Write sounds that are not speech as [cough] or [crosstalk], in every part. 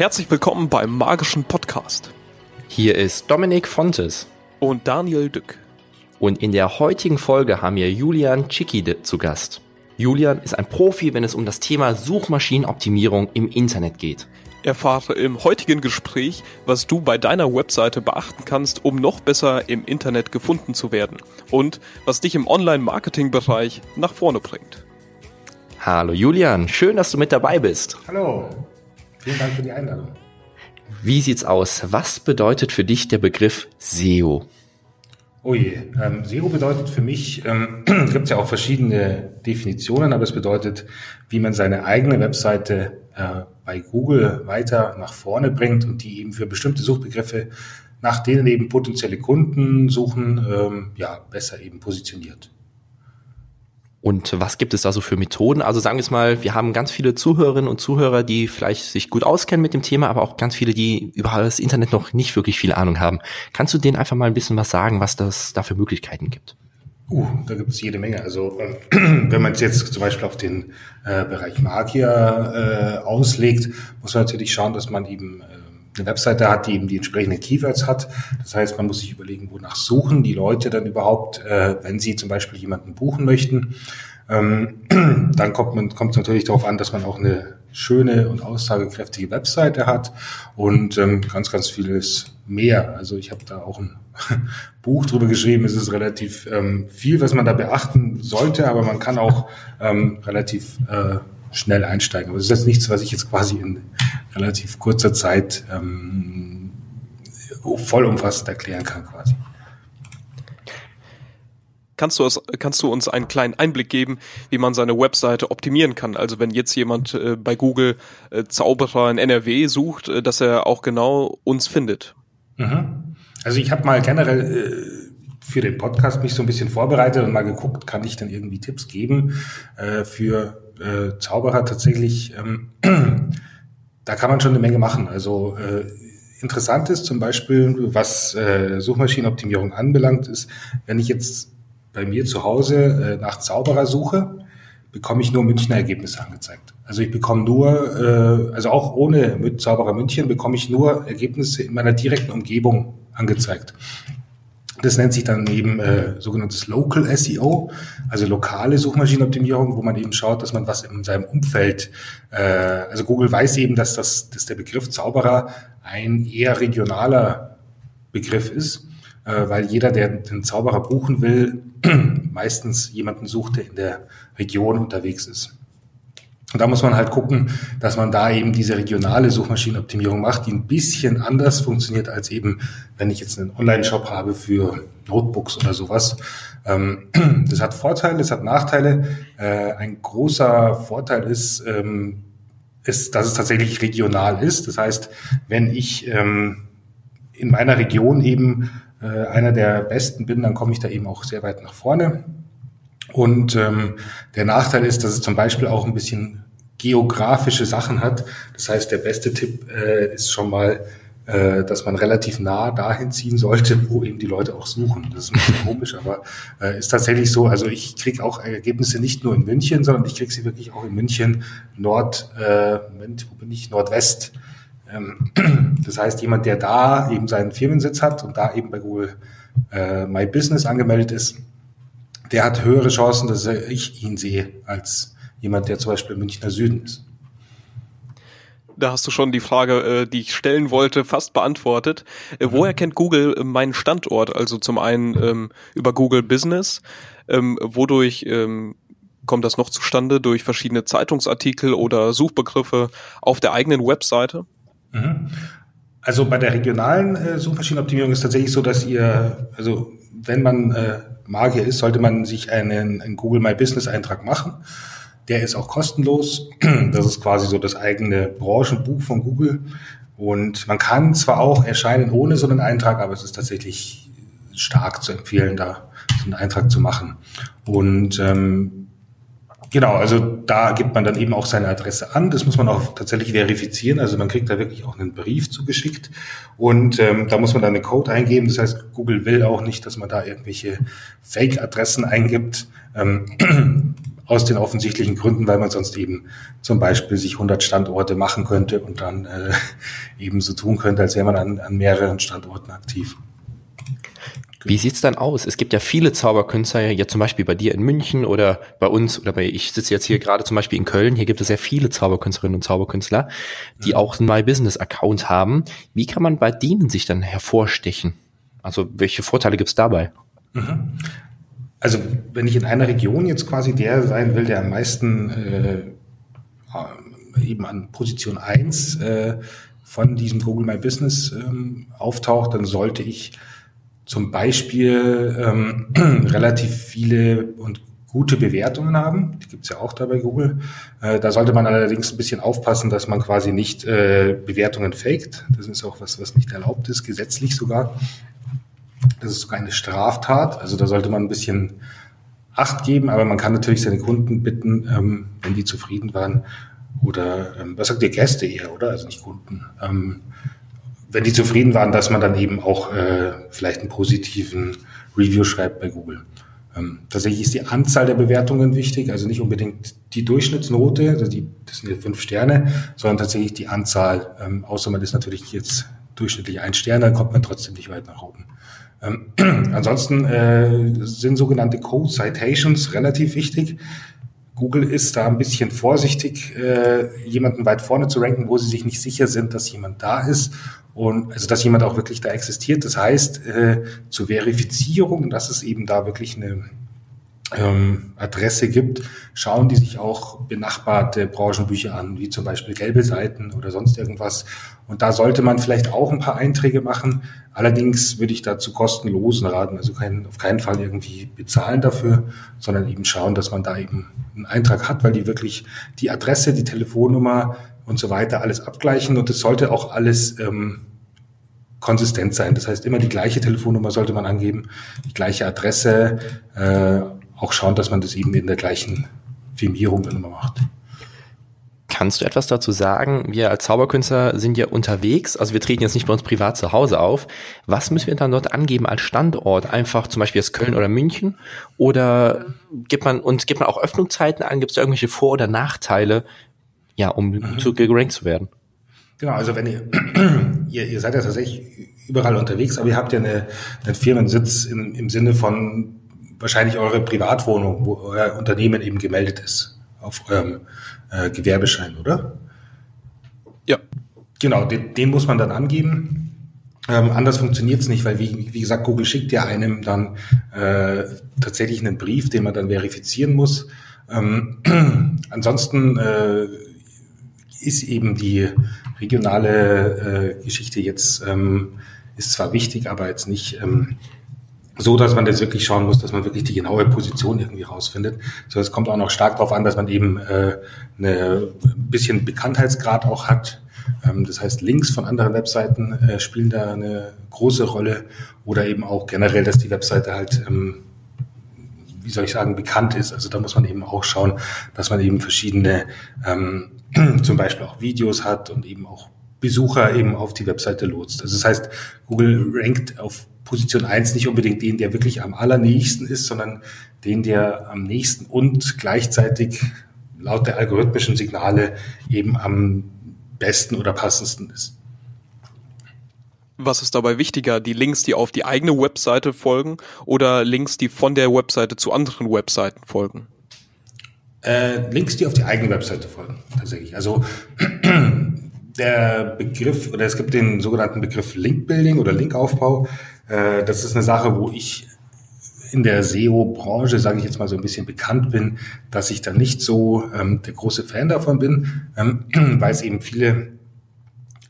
Herzlich willkommen beim magischen Podcast. Hier ist Dominik Fontes. Und Daniel Dück. Und in der heutigen Folge haben wir Julian Cicki zu Gast. Julian ist ein Profi, wenn es um das Thema Suchmaschinenoptimierung im Internet geht. Erfahre im heutigen Gespräch, was du bei deiner Webseite beachten kannst, um noch besser im Internet gefunden zu werden und was dich im Online-Marketing-Bereich nach vorne bringt. Hallo Julian, schön, dass du mit dabei bist. Hallo, vielen Dank für die Einladung. Wie sieht's aus? Was bedeutet für dich der Begriff SEO? Oh je, ähm, SEO bedeutet für mich, ähm, [clears throat] gibt es ja auch verschiedene Definitionen, aber es bedeutet, wie man seine eigene Webseite äh, bei Google weiter nach vorne bringt und die eben für bestimmte Suchbegriffe, nach denen eben potenzielle Kunden suchen, ähm, ja, besser eben positioniert. Und was gibt es da so für Methoden? Also sagen wir es mal, wir haben ganz viele Zuhörerinnen und Zuhörer, die vielleicht sich gut auskennen mit dem Thema, aber auch ganz viele, die über das Internet noch nicht wirklich viel Ahnung haben. Kannst du denen einfach mal ein bisschen was sagen, was das da für Möglichkeiten gibt? Uh, da gibt es jede Menge. Also äh, [clears throat] wenn man es jetzt zum Beispiel auf den äh, Bereich Magier äh, auslegt, muss man natürlich schauen, dass man eben äh, eine Webseite hat, die eben die entsprechenden Keywords hat. Das heißt, man muss sich überlegen, wonach suchen die Leute dann überhaupt, äh, wenn sie zum Beispiel jemanden buchen möchten. Ähm, [clears throat] dann kommt man kommt es natürlich darauf an, dass man auch eine schöne und aussagekräftige Webseite hat und ähm, ganz, ganz vieles mehr. Also ich habe da auch ein [laughs] Buch drüber geschrieben. Es ist relativ ähm, viel, was man da beachten sollte, aber man kann auch ähm, relativ äh, schnell einsteigen. Aber es ist jetzt nichts, was ich jetzt quasi in relativ kurzer Zeit ähm, vollumfassend erklären kann quasi. Kannst du, kannst du uns einen kleinen Einblick geben, wie man seine Webseite optimieren kann? Also wenn jetzt jemand äh, bei Google äh, Zauberer in NRW sucht, äh, dass er auch genau uns findet. Mhm. Also ich habe mal generell äh, für den Podcast mich so ein bisschen vorbereitet und mal geguckt, kann ich dann irgendwie Tipps geben äh, für äh, Zauberer tatsächlich. Ähm, [clears throat] da kann man schon eine Menge machen. Also äh, interessant ist zum Beispiel, was äh, Suchmaschinenoptimierung anbelangt, ist, wenn ich jetzt bei mir zu Hause äh, nach Zauberer suche, bekomme ich nur Münchner Ergebnisse angezeigt. Also ich bekomme nur, äh, also auch ohne Zauberer München bekomme ich nur Ergebnisse in meiner direkten Umgebung angezeigt. Das nennt sich dann eben äh, sogenanntes Local SEO, also lokale Suchmaschinenoptimierung, wo man eben schaut, dass man was in seinem Umfeld, äh, also Google weiß eben, dass das, dass der Begriff Zauberer ein eher regionaler Begriff ist, äh, weil jeder, der den Zauberer buchen will, [clears throat] meistens jemanden sucht, der in der Region unterwegs ist. Und da muss man halt gucken, dass man da eben diese regionale Suchmaschinenoptimierung macht, die ein bisschen anders funktioniert als eben, wenn ich jetzt einen Online-Shop habe für Notebooks oder sowas. Ähm, das hat Vorteile, es hat Nachteile. Äh, ein großer Vorteil ist, ähm, ist, dass es tatsächlich regional ist. Das heißt, wenn ich ähm, in meiner Region eben äh, einer der Besten bin, dann komme ich da eben auch sehr weit nach vorne. Und ähm, der Nachteil ist, dass es zum Beispiel auch ein bisschen geografische Sachen hat. Das heißt, der beste Tipp äh, ist schon mal, äh, dass man relativ nah dahin ziehen sollte, wo eben die Leute auch suchen. Das ist ein bisschen komisch, aber äh, ist tatsächlich so. Also ich kriege auch Ergebnisse nicht nur in München, sondern ich kriege sie wirklich auch in München Nord, äh, Moment, wo bin ich? Nordwest. Ähm, [clears throat] das heißt, jemand, der da eben seinen Firmensitz hat und da eben bei Google äh, My Business angemeldet ist, der hat höhere Chancen, dass ich ihn sehe, als jemand, der zum Beispiel im Münchner Süden ist. Da hast du schon die Frage, äh, die ich stellen wollte, fast beantwortet. Äh, mhm. Woher kennt Google äh, meinen Standort? Also zum einen ähm, über Google Business. Ähm, wodurch ähm, kommt das noch zustande? Durch verschiedene Zeitungsartikel oder Suchbegriffe auf der eigenen Webseite? Mhm. Also bei der regionalen äh, Suchmaschinenoptimierung ist tatsächlich so, dass ihr, also wenn man äh, Magier ist, sollte man sich einen, einen Google My Business Eintrag machen. Der ist auch kostenlos. [clears throat] Das ist quasi so das eigene Branchenbuch von Google. Und man kann zwar auch erscheinen ohne so einen Eintrag, aber es ist tatsächlich stark zu empfehlen, da so einen Eintrag zu machen. Und ähm, genau, also da gibt man dann eben auch seine Adresse an. Das muss man auch tatsächlich verifizieren. Also man kriegt da wirklich auch einen Brief zugeschickt. Und ähm, da muss man dann einen Code eingeben. Das heißt, Google will auch nicht, dass man da irgendwelche Fake-Adressen eingibt. Ähm, [clears throat] aus den offensichtlichen Gründen, weil man sonst eben zum Beispiel sich 100 Standorte machen könnte und dann äh, [laughs] eben so tun könnte, als wäre man an, an mehreren Standorten aktiv. Wie sieht's dann aus? Es gibt ja viele Zauberkünstler, ja zum Beispiel bei dir in München oder bei uns oder bei, ich sitze jetzt hier gerade zum Beispiel in Köln, hier gibt es ja viele Zauberkünstlerinnen und Zauberkünstler, die mhm. auch einen My Business Account haben. Wie kann man bei denen sich dann hervorstechen? Also welche Vorteile gibt's dabei? Mhm. Also wenn ich in einer Region jetzt quasi der sein will, der am meisten äh, eben an Position eins äh, von diesem Google My Business ähm, auftaucht, dann sollte ich zum Beispiel ähm, [clears throat] relativ viele und gute Bewertungen haben. Die gibt's ja auch da bei Google. Äh, da sollte man allerdings ein bisschen aufpassen, dass man quasi nicht äh, Bewertungen faked. Das ist auch was, was nicht erlaubt ist, gesetzlich sogar. Das ist sogar eine Straftat. Also da sollte man ein bisschen Acht geben, aber man kann natürlich seine Kunden bitten, ähm, wenn die zufrieden waren, oder ähm, was sagt ihr Gäste eher, oder? Also nicht Kunden. Ähm, wenn die zufrieden waren, dass man dann eben auch äh, vielleicht einen positiven Review schreibt bei Google. Ähm, tatsächlich ist die Anzahl der Bewertungen wichtig, also nicht unbedingt die Durchschnittsnote, also die, das sind jetzt fünf Sterne, sondern tatsächlich die Anzahl. Ähm, außer man ist natürlich jetzt durchschnittlich ein Stern, dann kommt man trotzdem nicht weit nach oben. Ähm, [clears throat] ansonsten äh, sind sogenannte Code Citations relativ wichtig. Google ist da ein bisschen vorsichtig, äh, jemanden weit vorne zu ranken, wo sie sich nicht sicher sind, dass jemand da ist und also dass jemand auch wirklich da existiert. Das heißt, äh, zur Verifizierung, dass es eben da wirklich eine ähm, Adresse gibt, schauen die sich auch benachbarte Branchenbücher an, wie zum Beispiel gelbe Seiten oder sonst irgendwas. Und da sollte man vielleicht auch ein paar Einträge machen. Allerdings würde ich dazu kostenlosen raten, also kein, auf keinen Fall irgendwie bezahlen dafür, sondern eben schauen, dass man da eben einen Eintrag hat, weil die wirklich die Adresse, die Telefonnummer und so weiter alles abgleichen und es sollte auch alles ähm, konsistent sein. Das heißt, immer die gleiche Telefonnummer sollte man angeben, die gleiche Adresse, äh, auch schauen, dass man das eben in der gleichen Firmierung dann immer macht. Kannst du etwas dazu sagen? Wir als Zauberkünstler sind ja unterwegs, also wir treten jetzt nicht bei uns privat zu Hause auf. Was müssen wir dann dort angeben als Standort? Einfach zum Beispiel jetzt Köln oder München? Oder gibt man, und gibt man auch Öffnungszeiten an? Gibt es da irgendwelche Vor- oder Nachteile, ja, um mhm. zu gerankt zu werden? Genau, also wenn ihr, [clears throat] ihr, ihr seid ja tatsächlich überall unterwegs, aber ihr habt ja eine, einen Firmensitz im, im Sinne von wahrscheinlich eure Privatwohnung, wo euer Unternehmen eben gemeldet ist auf eurem äh, Gewerbeschein, oder? Ja. Genau, den, den muss man dann angeben. Ähm, anders funktioniert es nicht, weil wie, wie gesagt, Google schickt ja einem dann äh, tatsächlich einen Brief, den man dann verifizieren muss. Ähm, [clears throat] ansonsten äh, ist eben die regionale äh, Geschichte jetzt ähm, ist zwar wichtig, aber jetzt nicht ähm, so, dass man das wirklich schauen muss, dass man wirklich die genaue Position irgendwie rausfindet. So, es kommt auch noch stark darauf an, dass man eben äh, eine ein bisschen Bekanntheitsgrad auch hat. Ähm, das heißt, Links von anderen Webseiten äh, spielen da eine große Rolle oder eben auch generell, dass die Webseite halt ähm, wie soll ich sagen, bekannt ist. Also da muss man eben auch schauen, dass man eben verschiedene, ähm, [clears throat] zum Beispiel auch Videos hat und eben auch Besucher eben auf die Webseite lotst. Also das heißt, Google rankt auf Position eins nicht unbedingt den, der wirklich am allernächsten ist, sondern den, der am nächsten und gleichzeitig laut der algorithmischen Signale eben am besten oder passendsten ist. Was ist dabei wichtiger, die Links, die auf die eigene Webseite folgen oder Links, die von der Webseite zu anderen Webseiten folgen? Äh, Links, die auf die eigene Webseite folgen, tatsächlich. Also der Begriff, oder es gibt den sogenannten Begriff Link-Building oder Linkaufbau. Äh, das ist eine Sache, wo ich in der SEO-Branche, sage ich jetzt mal so ein bisschen bekannt bin, dass ich da nicht so ähm, der große Fan davon bin, ähm, [clears throat] weil es eben viele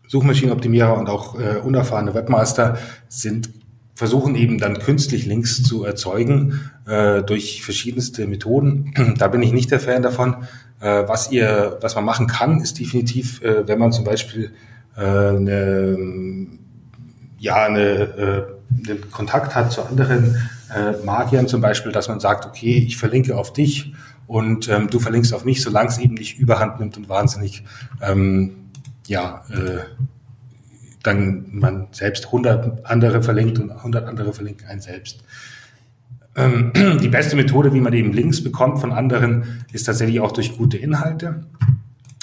Suchmaschinenoptimierer und auch äh, unerfahrene Webmaster sind, versuchen eben dann künstlich Links zu erzeugen äh, durch verschiedenste Methoden. [clears throat] da bin ich nicht der Fan davon. Äh, was ihr, was man machen kann, ist definitiv, äh, wenn man zum Beispiel äh, eine, ja, eine, äh, einen Kontakt hat zu anderen äh, Magiern zum Beispiel, dass man sagt, okay, ich verlinke auf dich und ähm, du verlinkst auf mich, solange es eben nicht überhand nimmt und wahnsinnig, ähm, ja, äh, dann man selbst 100 andere verlinkt und 100 andere verlinken einen selbst. Ähm, [clears throat] die beste Methode, wie man eben Links bekommt von anderen, ist tatsächlich auch durch gute Inhalte.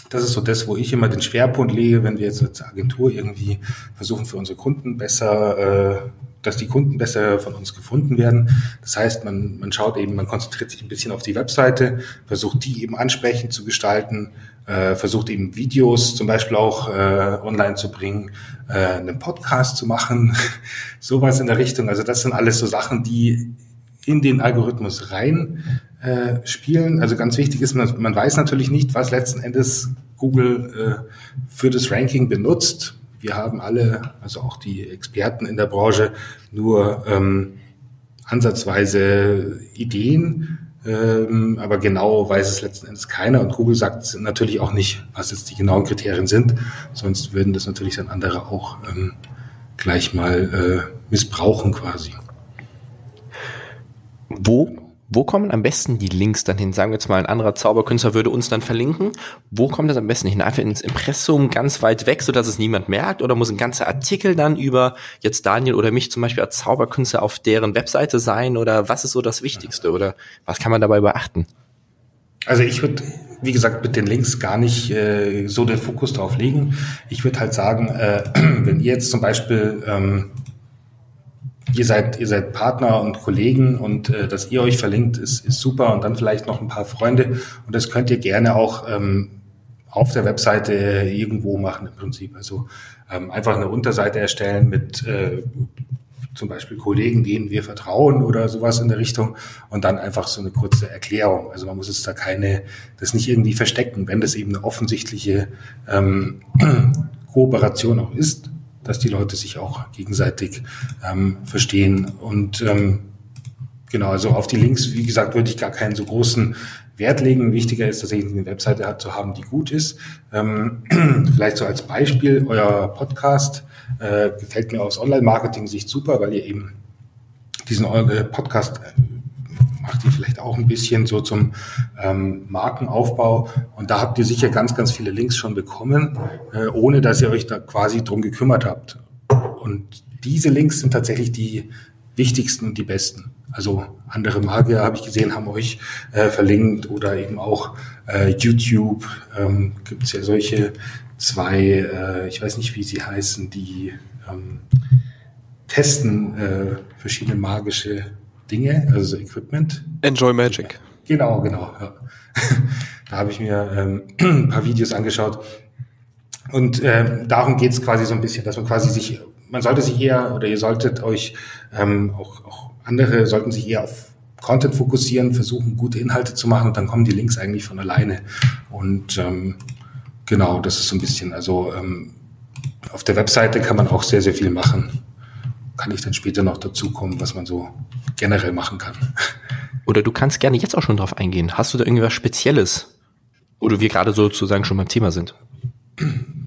Das ist so das, wo ich immer den Schwerpunkt lege, wenn wir jetzt als Agentur irgendwie versuchen, für unsere Kunden besser, äh, dass die Kunden besser von uns gefunden werden. Das heißt, man, man schaut eben, man konzentriert sich ein bisschen auf die Webseite, versucht die eben ansprechend zu gestalten, äh, versucht eben Videos zum Beispiel auch äh, online zu bringen, einen Podcast zu machen, [laughs] sowas in der Richtung. Also das sind alles so Sachen, die in den Algorithmus rein äh, spielen. Also ganz wichtig ist, man, man weiß natürlich nicht, was letzten Endes Google äh, für das Ranking benutzt. Wir haben alle, also auch die Experten in der Branche, nur ähm, ansatzweise Ideen, ähm, aber genau weiß es letzten Endes keiner. Und Google sagt natürlich auch nicht, was jetzt die genauen Kriterien sind, sonst würden das natürlich dann andere auch ähm, gleich mal äh, missbrauchen quasi. Wo, wo kommen am besten die Links dann hin? Sagen wir jetzt mal, ein anderer Zauberkünstler würde uns dann verlinken. Wo kommt das am besten hin? Einfach ins Impressum ganz weit weg, sodass es niemand merkt? Oder muss ein ganzer Artikel dann über jetzt Daniel oder mich zum Beispiel als Zauberkünstler auf deren Webseite sein? Oder was ist so das Wichtigste? Oder was kann man dabei beachten? Also ich würde, wie gesagt, mit den Links gar nicht äh, so den Fokus drauf legen. Ich würde halt sagen, äh, [clears throat] wenn ihr jetzt zum Beispiel ähm, ihr seid, ihr seid Partner und Kollegen und äh, dass ihr euch verlinkt, ist, ist super und dann vielleicht noch ein paar Freunde und das könnt ihr gerne auch ähm, auf der Webseite irgendwo machen im Prinzip. Also ähm, einfach eine Unterseite erstellen mit äh, zum Beispiel Kollegen, denen wir vertrauen oder sowas in der Richtung und dann einfach so eine kurze Erklärung. Also man muss jetzt da keine, das nicht irgendwie verstecken, wenn das eben eine offensichtliche ähm, [clears throat] Kooperation auch ist, dass die Leute sich auch gegenseitig ähm, verstehen. Und ähm, genau, also auf die Links, wie gesagt, würde ich gar keinen so großen Wert legen. Wichtiger ist tatsächlich eine Webseite zu haben, die gut ist. Ähm, [clears throat] vielleicht so als Beispiel, euer Podcast äh, gefällt mir aus Online-Marketing-Sicht super, weil ihr eben diesen äh, Podcast äh, macht ihr vielleicht auch ein bisschen so zum ähm, Markenaufbau. Und da habt ihr sicher ganz, ganz viele Links schon bekommen, äh, ohne dass ihr euch da quasi drum gekümmert habt. Und diese Links sind tatsächlich die wichtigsten und die besten. Also andere Magier, habe ich gesehen, haben euch äh, verlinkt oder eben auch äh, YouTube. Ähm, Gibt es ja solche zwei, äh, ich weiß nicht, wie sie heißen, die ähm, testen äh, verschiedene magische Dinge, also Equipment. Enjoy Magic. Genau, genau. Ja. [laughs] da habe ich mir ähm, [clears throat] ein paar Videos angeschaut. Und ähm, darum geht es quasi so ein bisschen, dass man quasi sich, man sollte sich eher oder ihr solltet euch ähm, auch, auch andere sollten sich eher auf Content fokussieren, versuchen gute Inhalte zu machen und dann kommen die Links eigentlich von alleine. Und ähm, genau, das ist so ein bisschen, also ähm, auf der Webseite kann man auch sehr, sehr viel machen kann ich dann später noch dazu kommen, was man so generell machen kann. Oder du kannst gerne jetzt auch schon drauf eingehen. Hast du da irgendwas Spezielles, wo wir gerade sozusagen schon beim Thema sind?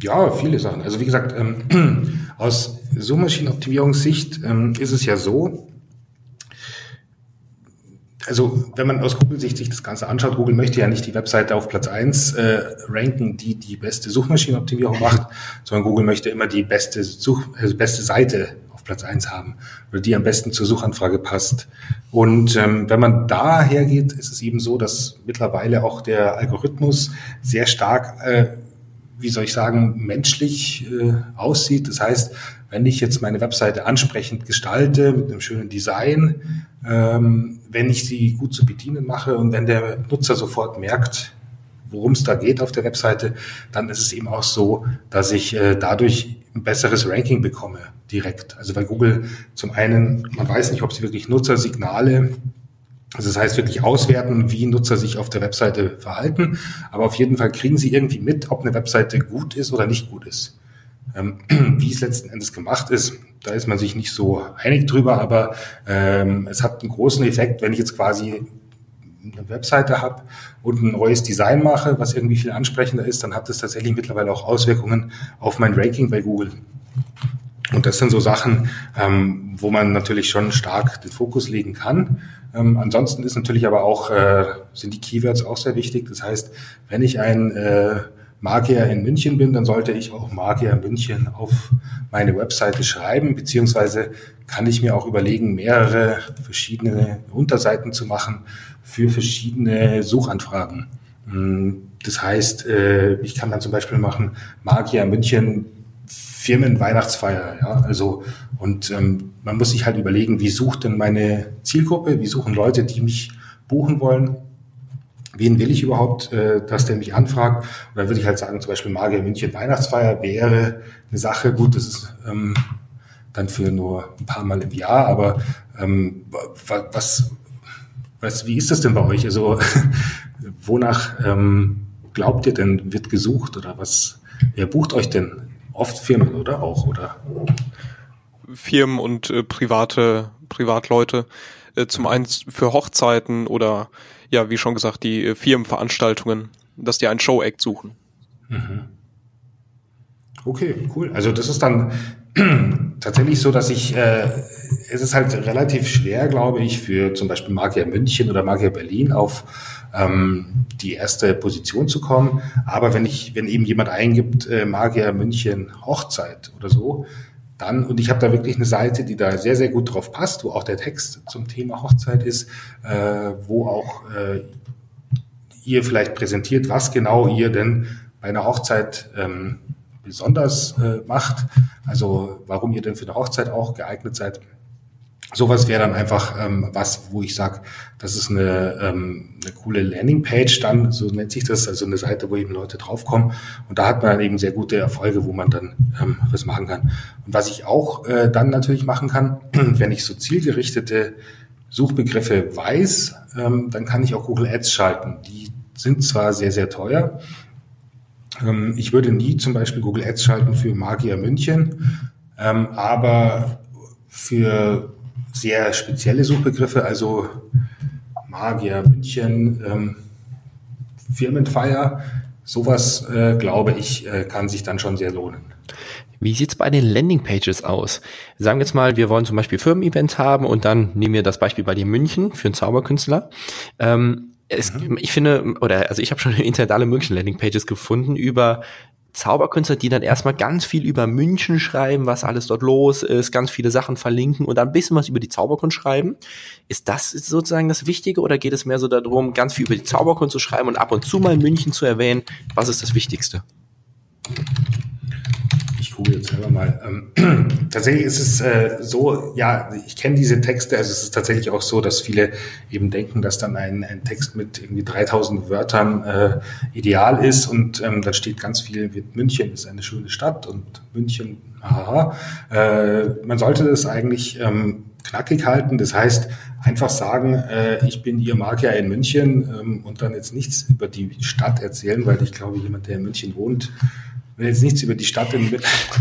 Ja, viele Sachen. Also wie gesagt, ähm, [clears throat] aus Suchmaschinenoptimierungssicht ähm, ist es ja so, also wenn man aus Google-Sicht sich das Ganze anschaut, Google möchte ja nicht die Webseite auf Platz eins äh, ranken, die die beste Suchmaschinenoptimierung macht, sondern Google möchte immer die beste, Such, also beste Seite Platz eins haben oder die am besten zur Suchanfrage passt. Und ähm, wenn man da hergeht, ist es eben so, dass mittlerweile auch der Algorithmus sehr stark, äh, wie soll ich sagen, menschlich äh, aussieht. Das heißt, wenn ich jetzt meine Webseite ansprechend gestalte mit einem schönen Design, ähm, wenn ich sie gut zu bedienen mache und wenn der Nutzer sofort merkt, worum es da geht auf der Webseite, dann ist es eben auch so, dass ich äh, dadurch ein besseres Ranking bekomme direkt. Also weil Google zum einen, man weiß nicht, ob sie wirklich Nutzersignale, also das heißt wirklich auswerten, wie Nutzer sich auf der Webseite verhalten, aber auf jeden Fall kriegen sie irgendwie mit, ob eine Webseite gut ist oder nicht gut ist. Ähm, [clears throat] wie es letzten Endes gemacht ist, da ist man sich nicht so einig drüber, aber ähm, es hat einen großen Effekt, wenn ich jetzt quasi eine Webseite habe und ein neues Design mache, was irgendwie viel ansprechender ist, dann hat das tatsächlich mittlerweile auch Auswirkungen auf mein Ranking bei Google. Und das sind so Sachen, ähm, wo man natürlich schon stark den Fokus legen kann. Ähm, ansonsten ist natürlich aber auch, äh, sind die Keywords auch sehr wichtig. Das heißt, wenn ich ein äh, Magier in München bin, dann sollte ich auch Magier München auf meine Webseite schreiben, beziehungsweise kann ich mir auch überlegen, mehrere verschiedene Unterseiten zu machen für verschiedene Suchanfragen. Hm, das heißt, äh, ich kann dann zum Beispiel machen Magier München Firmenweihnachtsfeier, ja, also und ähm, man muss sich halt überlegen, wie sucht denn meine Zielgruppe, wie suchen Leute, die mich buchen wollen, wen will ich überhaupt, äh, dass der mich anfragt? Und dann würde ich halt sagen, zum Beispiel Magier München Weihnachtsfeier wäre eine Sache, gut, das ist ähm, dann für nur ein paar Mal im Jahr, aber ähm, was, was, wie ist das denn bei euch? Also [laughs] wonach ähm, glaubt ihr denn, wird gesucht oder was, wer bucht euch denn? Oft Firmen, oder auch, oder? Firmen und äh, private Privatleute. Äh, zum einen für Hochzeiten oder ja, wie schon gesagt, die äh, Firmenveranstaltungen, dass die einen Show-Act suchen. Mhm. Okay, cool. Also das ist dann [clears throat] tatsächlich so, dass ich, äh, es ist halt relativ schwer, glaube ich, für zum Beispiel Magier München oder Magier Berlin auf ähm, die erste Position zu kommen. Aber wenn ich, wenn eben jemand eingibt, äh, Magier München Hochzeit oder so, dann, und ich habe da wirklich eine Seite, die da sehr, sehr gut drauf passt, wo auch der Text zum Thema Hochzeit ist, äh, wo auch äh, ihr vielleicht präsentiert, was genau ihr denn bei einer Hochzeit ähm, besonders äh, macht, also warum ihr denn für eine Hochzeit auch geeignet seid. Sowas wäre dann einfach ähm, was, wo ich sage, das ist eine, ähm, eine coole Landingpage dann, so nennt sich das, also eine Seite, wo eben Leute draufkommen. Und da hat man dann eben sehr gute Erfolge, wo man dann ähm, was machen kann. Und was ich auch äh, dann natürlich machen kann, [clears throat] wenn ich so zielgerichtete Suchbegriffe weiß, ähm, dann kann ich auch Google Ads schalten. Die sind zwar sehr, sehr teuer. Ähm, ich würde nie zum Beispiel Google Ads schalten für Magier München, ähm, aber für sehr spezielle Suchbegriffe, also Magier, München, ähm, Firmenfeier, sowas, äh, glaube ich, äh, kann sich dann schon sehr lohnen. Wie sieht's bei den Landingpages aus? Sagen wir jetzt mal, wir wollen zum Beispiel Firmen-Event haben und dann nehmen wir das Beispiel bei dir München für einen Zauberkünstler. Ähm, es, mhm. Ich finde, oder also ich habe schon im Internet alle möglichen Landingpages gefunden über Zauberkünstler, die dann erstmal ganz viel über München schreiben, was alles dort los ist, ganz viele Sachen verlinken und dann ein bisschen was über die Zauberkunst schreiben. Ist das sozusagen das Wichtige oder geht es mehr so darum, ganz viel über die Zauberkunst zu schreiben und ab und zu mal München zu erwähnen? Was ist das Wichtigste? Google jetzt selber mal. Ähm, [clears throat] tatsächlich ist es äh, so, ja, ich kenne diese Texte, also es ist tatsächlich auch so, dass viele eben denken, dass dann ein, ein Text mit irgendwie 3000 Wörtern äh, ideal ist und ähm, dann steht ganz viel, wie München ist eine schöne Stadt und München, haha. Äh, man sollte das eigentlich ähm, knackig halten, das heißt einfach sagen, äh, ich bin Ihr Magier in München ähm, und dann jetzt nichts über die Stadt erzählen, weil ich glaube, jemand, der in München wohnt, will jetzt nichts über die Stadt, in,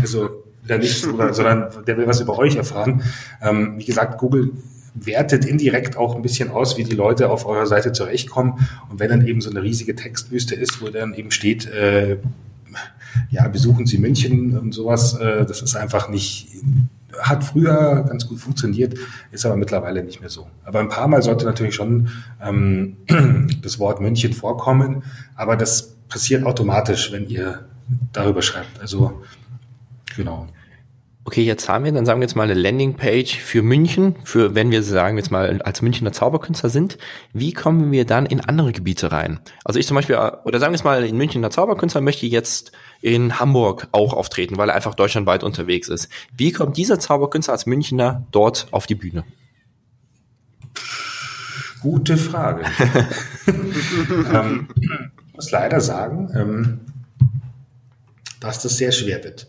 also der nicht, oder, sondern der will was über euch erfahren. Ähm, wie gesagt, Google wertet indirekt auch ein bisschen aus, wie die Leute auf eurer Seite zurechtkommen. Und wenn dann eben so eine riesige Textwüste ist, wo dann eben steht, äh, ja, besuchen Sie München und sowas, äh, das ist einfach nicht, hat früher ganz gut funktioniert, ist aber mittlerweile nicht mehr so. Aber ein paar Mal sollte natürlich schon ähm, [clears throat] das Wort München vorkommen, aber das passiert automatisch, wenn ihr darüber schreibt. Also genau. Okay, jetzt haben wir, dann sagen wir jetzt mal eine Landingpage für München, für wenn wir sagen jetzt mal als Münchner Zauberkünstler sind. Wie kommen wir dann in andere Gebiete rein? Also ich zum Beispiel, oder sagen wir jetzt mal, in Münchner Zauberkünstler möchte jetzt in Hamburg auch auftreten, weil er einfach deutschlandweit unterwegs ist. Wie kommt dieser Zauberkünstler als Münchner dort auf die Bühne? Gute Frage. [laughs] ähm, ich muss leider sagen, ähm, dass das sehr schwer wird.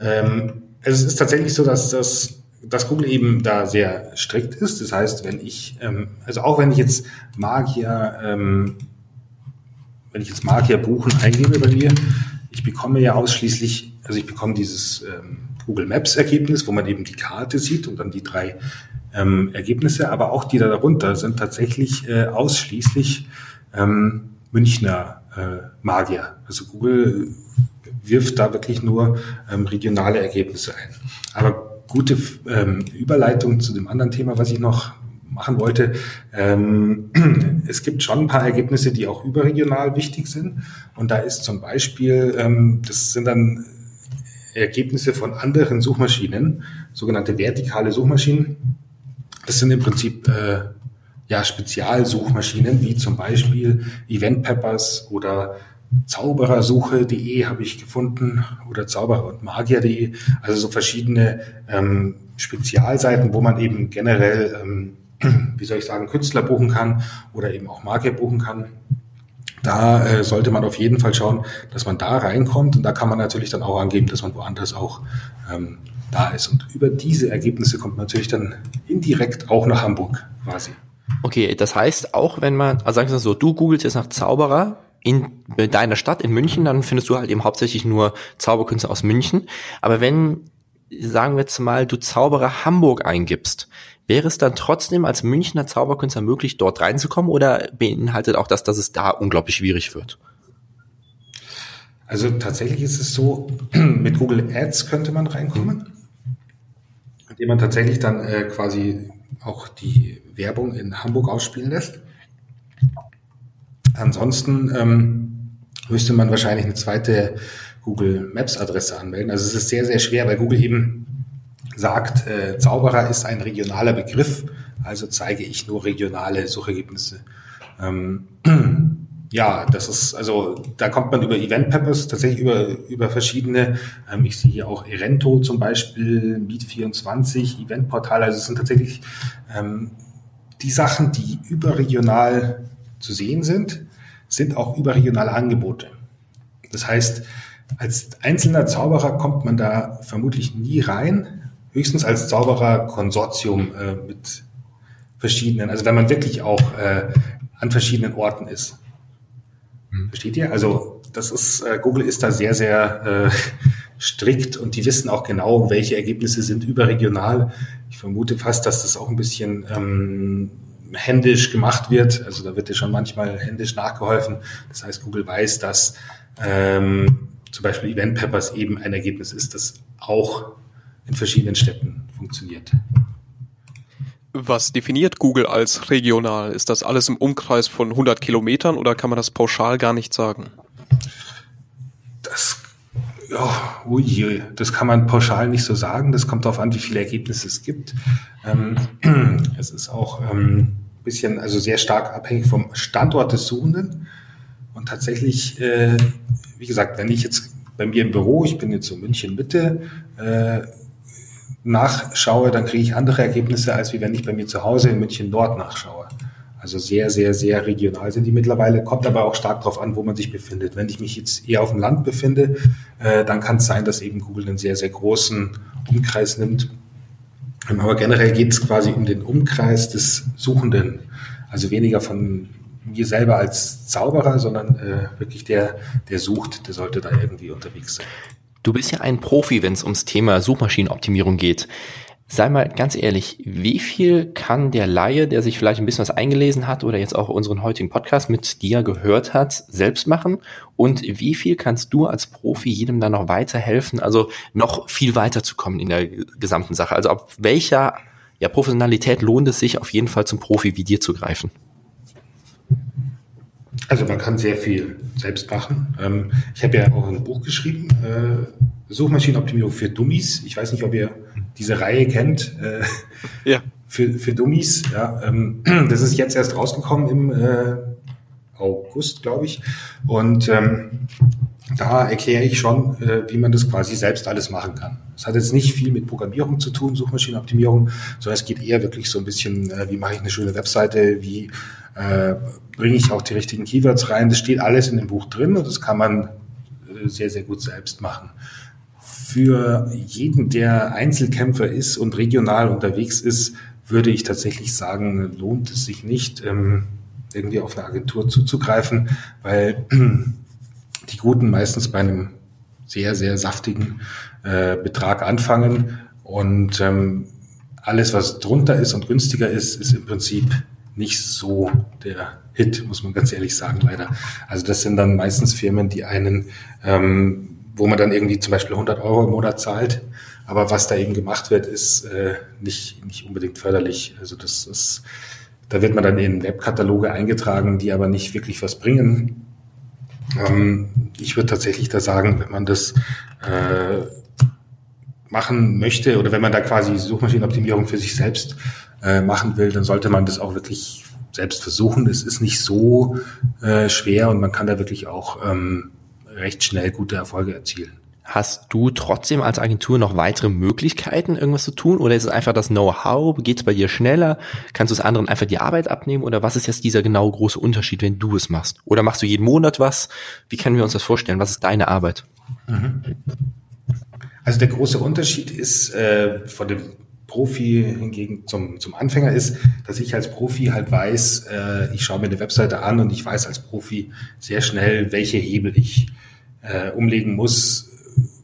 Ähm, es ist tatsächlich so, dass das dass Google eben da sehr strikt ist. Das heißt, wenn ich, ähm, also auch wenn ich jetzt Magier, ähm, wenn ich jetzt Magier buchen eingebe bei mir, ich bekomme ja ausschließlich, also ich bekomme dieses ähm, Google Maps Ergebnis, wo man eben die Karte sieht und dann die drei ähm, Ergebnisse, aber auch die da darunter sind tatsächlich äh, ausschließlich ähm, Münchner äh, Magier. Also Google wirft da wirklich nur ähm, regionale Ergebnisse ein. Aber gute ähm, Überleitung zu dem anderen Thema, was ich noch machen wollte. Ähm, [clears throat] es gibt schon ein paar Ergebnisse, die auch überregional wichtig sind. Und da ist zum Beispiel, ähm, das sind dann Ergebnisse von anderen Suchmaschinen, sogenannte vertikale Suchmaschinen. Das sind im Prinzip äh, ja Spezialsuchmaschinen, wie zum Beispiel Event Peppers oder Zauberersuche.de habe ich gefunden oder Zauberer und Magier.de, also so verschiedene ähm, Spezialseiten, wo man eben generell, ähm, [clears throat] wie soll ich sagen, Künstler buchen kann oder eben auch Magier buchen kann. Da äh, sollte man auf jeden Fall schauen, dass man da reinkommt und da kann man natürlich dann auch angeben, dass man woanders auch ähm, da ist. Und über diese Ergebnisse kommt man natürlich dann indirekt auch nach Hamburg quasi. Okay, das heißt, auch wenn man, also sagen wir so, du googelst jetzt nach Zauberer in deiner Stadt, in München, dann findest du halt eben hauptsächlich nur Zauberkünstler aus München. Aber wenn, sagen wir jetzt mal, du Zauberer Hamburg eingibst, wäre es dann trotzdem als Münchner Zauberkünstler möglich, dort reinzukommen oder beinhaltet auch das, dass es da unglaublich schwierig wird? Also tatsächlich ist es so, [clears throat] mit Google Ads könnte man reinkommen, indem man tatsächlich dann äh, quasi auch die Werbung in Hamburg ausspielen lässt. Ansonsten ähm, müsste man wahrscheinlich eine zweite Google Maps Adresse anmelden. Also es ist sehr, sehr schwer, weil Google eben sagt, äh, Zauberer ist ein regionaler Begriff, also zeige ich nur regionale Suchergebnisse. Ähm, [clears throat] ja, das ist, also da kommt man über Event Peppers tatsächlich über, über verschiedene, ähm, ich sehe hier auch Erento zum Beispiel, Meet24, Eventportale, also es sind tatsächlich ähm, die Sachen, die überregional zu sehen sind, sind auch überregionale Angebote. Das heißt, als einzelner Zauberer kommt man da vermutlich nie rein, höchstens als Zaubererkonsortium äh, mit verschiedenen, also wenn man wirklich auch äh, an verschiedenen Orten ist. Hm. Versteht ihr? Also das ist, äh, Google ist da sehr, sehr äh, strikt und die wissen auch genau, welche Ergebnisse sind überregional. Ich vermute fast, dass das auch ein bisschen ähm, händisch gemacht wird. Also da wird ja schon manchmal händisch nachgeholfen. Das heißt, Google weiß, dass ähm, zum Beispiel Event Peppers eben ein Ergebnis ist, das auch in verschiedenen Städten funktioniert. Was definiert Google als regional? Ist das alles im Umkreis von 100 Kilometern oder kann man das pauschal gar nicht sagen? Das, ja, ui, das kann man pauschal nicht so sagen. Das kommt darauf an, wie viele Ergebnisse es gibt. Ähm, [clears throat] es ist auch ähm, bisschen, also sehr stark abhängig vom Standort des Suchenden. Und tatsächlich, äh, wie gesagt, wenn ich jetzt bei mir im Büro, ich bin jetzt so München Mitte, äh, nachschaue, dann kriege ich andere Ergebnisse, als wie wenn ich bei mir zu Hause in München Nord nachschaue. Also sehr, sehr, sehr regional sind die mittlerweile, kommt aber auch stark darauf an, wo man sich befindet. Wenn ich mich jetzt eher auf dem Land befinde, äh, dann kann es sein, dass eben Google einen sehr, sehr großen Umkreis nimmt. Aber generell geht es quasi um den Umkreis des Suchenden. Also weniger von mir selber als Zauberer, sondern äh, wirklich der, der sucht, der sollte da irgendwie unterwegs sein. Du bist ja ein Profi, wenn es ums Thema Suchmaschinenoptimierung geht. Sei mal ganz ehrlich, wie viel kann der Laie, der sich vielleicht ein bisschen was eingelesen hat oder jetzt auch unseren heutigen Podcast mit dir gehört hat, selbst machen? Und wie viel kannst du als Profi jedem da noch weiterhelfen, also noch viel weiterzukommen in der gesamten Sache? Also ab welcher ja, Professionalität lohnt es sich auf jeden Fall zum Profi wie dir zu greifen? Also man kann sehr viel selbst machen. Ähm, ich habe ja auch ein Buch geschrieben, äh, Suchmaschinenoptimierung für Dummies. Ich weiß nicht, ob ihr diese Reihe kennt. Äh, ja. Für, für Dummies. Ja, ähm, das ist jetzt erst rausgekommen im äh, August, glaube ich. Und ähm, da erkläre ich schon, äh, wie man das quasi selbst alles machen kann. Es hat jetzt nicht viel mit Programmierung zu tun, Suchmaschinenoptimierung, sondern es geht eher wirklich so ein bisschen, äh, wie mache ich eine schöne Webseite, wie äh, bringe ich auch die richtigen Keywords rein. Das steht alles in dem Buch drin und das kann man äh, sehr, sehr gut selbst machen. Für jeden, der Einzelkämpfer ist und regional unterwegs ist, würde ich tatsächlich sagen, lohnt es sich nicht, ähm, irgendwie auf eine Agentur zuzugreifen, weil [clears throat] die Guten meistens bei einem sehr, sehr saftigen äh, Betrag anfangen und ähm, alles, was drunter ist und günstiger ist, ist im Prinzip nicht so der Hit, muss man ganz ehrlich sagen, leider. Also das sind dann meistens Firmen, die einen, ähm, wo man dann irgendwie zum Beispiel 100 Euro im Monat zahlt Aber was da eben gemacht wird, ist äh, nicht, nicht unbedingt förderlich. Also das ist, da wird man dann in Webkataloge eingetragen, die aber nicht wirklich was bringen. Ähm, ich würde tatsächlich da sagen, wenn man das äh, machen möchte oder wenn man da quasi Suchmaschinenoptimierung für sich selbst äh, machen will, dann sollte man das auch wirklich selbst versuchen. Es ist nicht so äh, schwer und man kann da wirklich auch ähm, recht schnell gute Erfolge erzielen. Hast du trotzdem als Agentur noch weitere Möglichkeiten, irgendwas zu tun? Oder ist es einfach das Know-how? Geht es bei dir schneller? Kannst du es anderen einfach die Arbeit abnehmen? Oder was ist jetzt dieser genau große Unterschied, wenn du es machst? Oder machst du jeden Monat was? Wie können wir uns das vorstellen? Was ist deine Arbeit? Mhm. Also der große Unterschied ist äh, von dem Profi hingegen zum, zum Anfänger ist, dass ich als Profi halt weiß, äh, ich schaue mir eine Webseite an und ich weiß als Profi sehr schnell, welche Hebel ich äh, umlegen muss,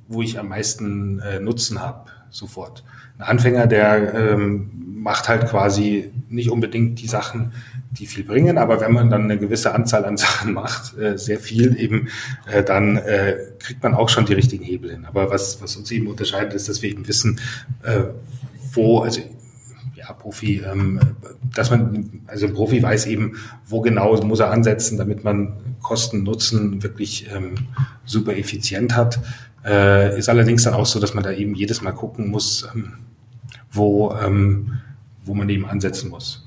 wo ich am meisten äh, Nutzen habe, sofort. Ein Anfänger, der ähm, macht halt quasi nicht unbedingt die Sachen, die viel bringen, aber wenn man dann eine gewisse Anzahl an [laughs] Sachen macht, äh, sehr viel eben, äh, dann äh, kriegt man auch schon die richtigen Hebel hin. Aber was, was uns eben unterscheidet, ist, dass wir eben wissen, äh, wo, also ja, Profi, ähm, dass man, also Profi weiß eben, wo genau muss er ansetzen, damit man Kosten, Nutzen wirklich ähm, super effizient hat. Äh, ist allerdings dann auch so, dass man da eben jedes Mal gucken muss, ähm, wo, ähm, wo man eben ansetzen muss.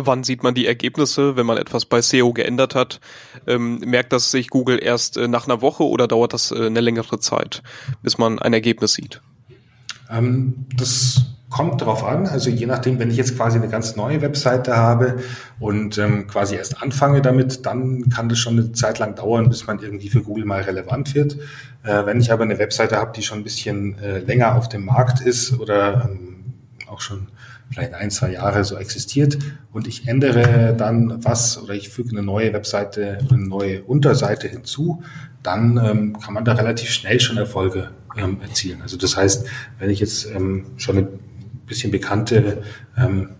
Wann sieht man die Ergebnisse, wenn man etwas bei SEO geändert hat? Ähm, merkt das sich Google erst äh, nach einer Woche oder dauert das äh, eine längere Zeit, bis man ein Ergebnis sieht? Ähm, das kommt drauf an. Also je nachdem, wenn ich jetzt quasi eine ganz neue Webseite habe und ähm, quasi erst anfange damit, dann kann das schon eine Zeit lang dauern, bis man irgendwie für Google mal relevant wird. Äh, wenn ich aber eine Webseite habe, die schon ein bisschen äh, länger auf dem Markt ist oder ähm, auch schon vielleicht ein, zwei Jahre so existiert und ich ändere dann was oder ich füge eine neue Webseite eine neue Unterseite hinzu, dann ähm, kann man da relativ schnell schon Erfolge ähm, erzielen. Also das heißt, wenn ich jetzt ähm, schon eine bisschen bekannte ähm,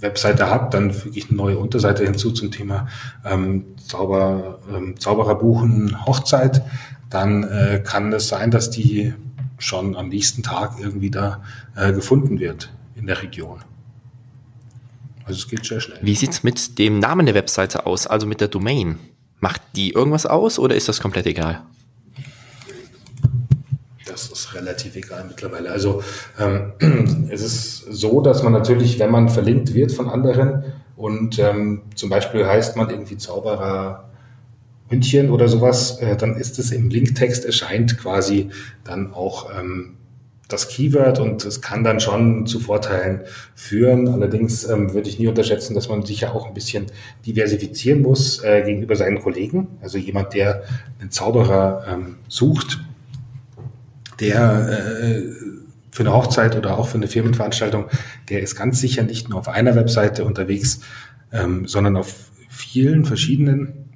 Webseite habe, dann füge ich eine neue Unterseite hinzu zum Thema ähm, Zauber, ähm, Zauberer buchen Hochzeit, dann äh, kann es sein, dass die schon am nächsten Tag irgendwie da äh, gefunden wird in der Region. Also es geht sehr schnell. Wie sieht's mit dem Namen der Webseite aus, also mit der Domain? Macht die irgendwas aus oder ist das komplett egal? Relativ egal mittlerweile. Also ähm, [clears throat] es ist so, dass man natürlich, wenn man verlinkt wird von anderen und ähm, zum Beispiel heißt man irgendwie Zauberer München oder sowas, äh, dann ist es im Linktext erscheint quasi dann auch ähm, das Keyword und es kann dann schon zu Vorteilen führen. Allerdings ähm, würde ich nie unterschätzen, dass man sich ja auch ein bisschen diversifizieren muss äh, gegenüber seinen Kollegen. Also jemand, der einen Zauberer ähm, sucht, der äh, für eine Hochzeit oder auch für eine Firmenveranstaltung, der ist ganz sicher nicht nur auf einer Webseite unterwegs, ähm, sondern auf vielen verschiedenen.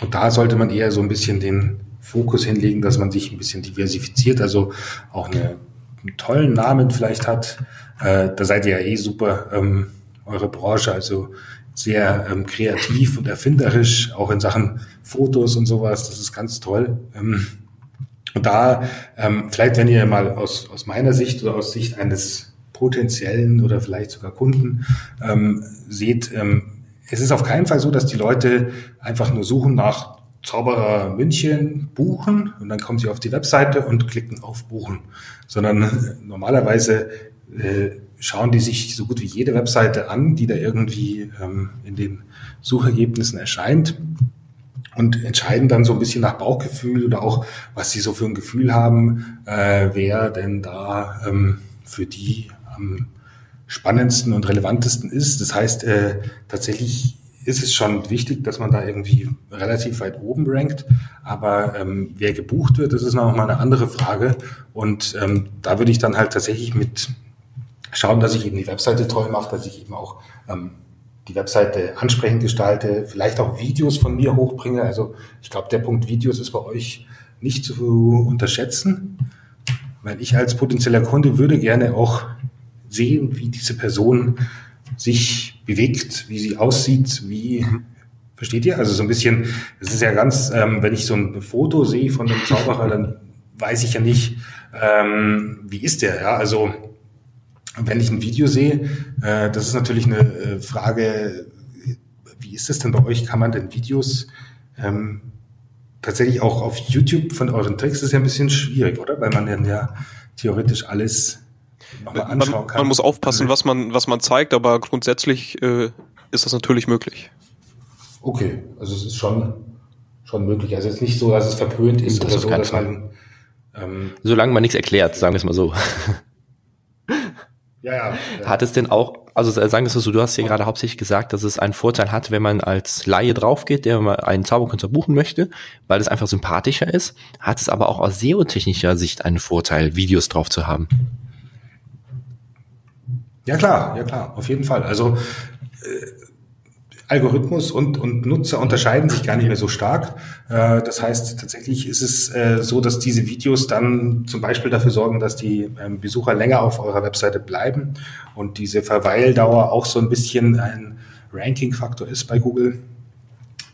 Und da sollte man eher so ein bisschen den Fokus hinlegen, dass man sich ein bisschen diversifiziert, also auch eine, einen tollen Namen vielleicht hat. Äh, da seid ihr ja eh super, ähm, eure Branche, also sehr ähm, kreativ und erfinderisch, auch in Sachen Fotos und sowas. Das ist ganz toll. Ähm, und da, ähm, vielleicht wenn ihr mal aus, aus meiner Sicht oder aus Sicht eines potenziellen oder vielleicht sogar Kunden ähm, seht, ähm, es ist auf keinen Fall so, dass die Leute einfach nur suchen nach Zauberer München buchen und dann kommen sie auf die Webseite und klicken auf Buchen, sondern normalerweise äh, schauen die sich so gut wie jede Webseite an, die da irgendwie ähm, in den Suchergebnissen erscheint und entscheiden dann so ein bisschen nach Bauchgefühl oder auch, was sie so für ein Gefühl haben, äh, wer denn da ähm, für die am spannendsten und relevantesten ist. Das heißt, äh, tatsächlich ist es schon wichtig, dass man da irgendwie relativ weit oben rankt. Aber ähm, wer gebucht wird, das ist noch mal eine andere Frage. Und ähm, da würde ich dann halt tatsächlich mit schauen, dass ich eben die Webseite toll mache, dass ich eben auch ähm, die Webseite ansprechend gestalte, vielleicht auch Videos von mir hochbringe. Also ich glaube, der Punkt Videos ist bei euch nicht zu unterschätzen, weil ich als potenzieller Kunde würde gerne auch sehen, wie diese Person sich bewegt, wie sie aussieht, wie Versteht ihr? Also so ein bisschen, es ist ja ganz, ähm, wenn ich so ein Foto sehe von einem Zauberer, dann weiß ich ja nicht, ähm, wie ist der, ja, also wenn ich ein Video sehe, äh, das ist natürlich eine äh, Frage, wie ist es denn bei euch? Kann man denn Videos ähm, tatsächlich auch auf YouTube von euren Tricks? Das ist ja ein bisschen schwierig, oder? Weil man dann ja theoretisch alles nochmal anschauen kann. Man, man muss aufpassen, was man, was man zeigt, aber grundsätzlich äh, ist das natürlich möglich. Okay, also es ist schon, schon möglich. Also es ist nicht so, dass es verpönt ist das oder so, dass man ähm, Solange man nichts erklärt, sagen wir es mal so. [laughs] Ja, ja, ja. Hat es denn auch, also sagen wir es so, du hast hier gerade hauptsächlich gesagt, dass es einen Vorteil hat, wenn man als Laie draufgeht, der mal einen Zauberkünstler buchen möchte, weil es einfach sympathischer ist. Hat es aber auch aus SEO-technischer Sicht einen Vorteil, Videos drauf zu haben? Ja klar, ja klar, auf jeden Fall. Also äh, Algorithmus und, und Nutzer unterscheiden sich gar nicht mehr so stark. Äh, das heißt, tatsächlich ist es äh, so, dass diese Videos dann zum Beispiel dafür sorgen, dass die ähm, Besucher länger auf eurer Webseite bleiben und diese Verweildauer auch so ein bisschen ein Ranking-Faktor ist bei Google.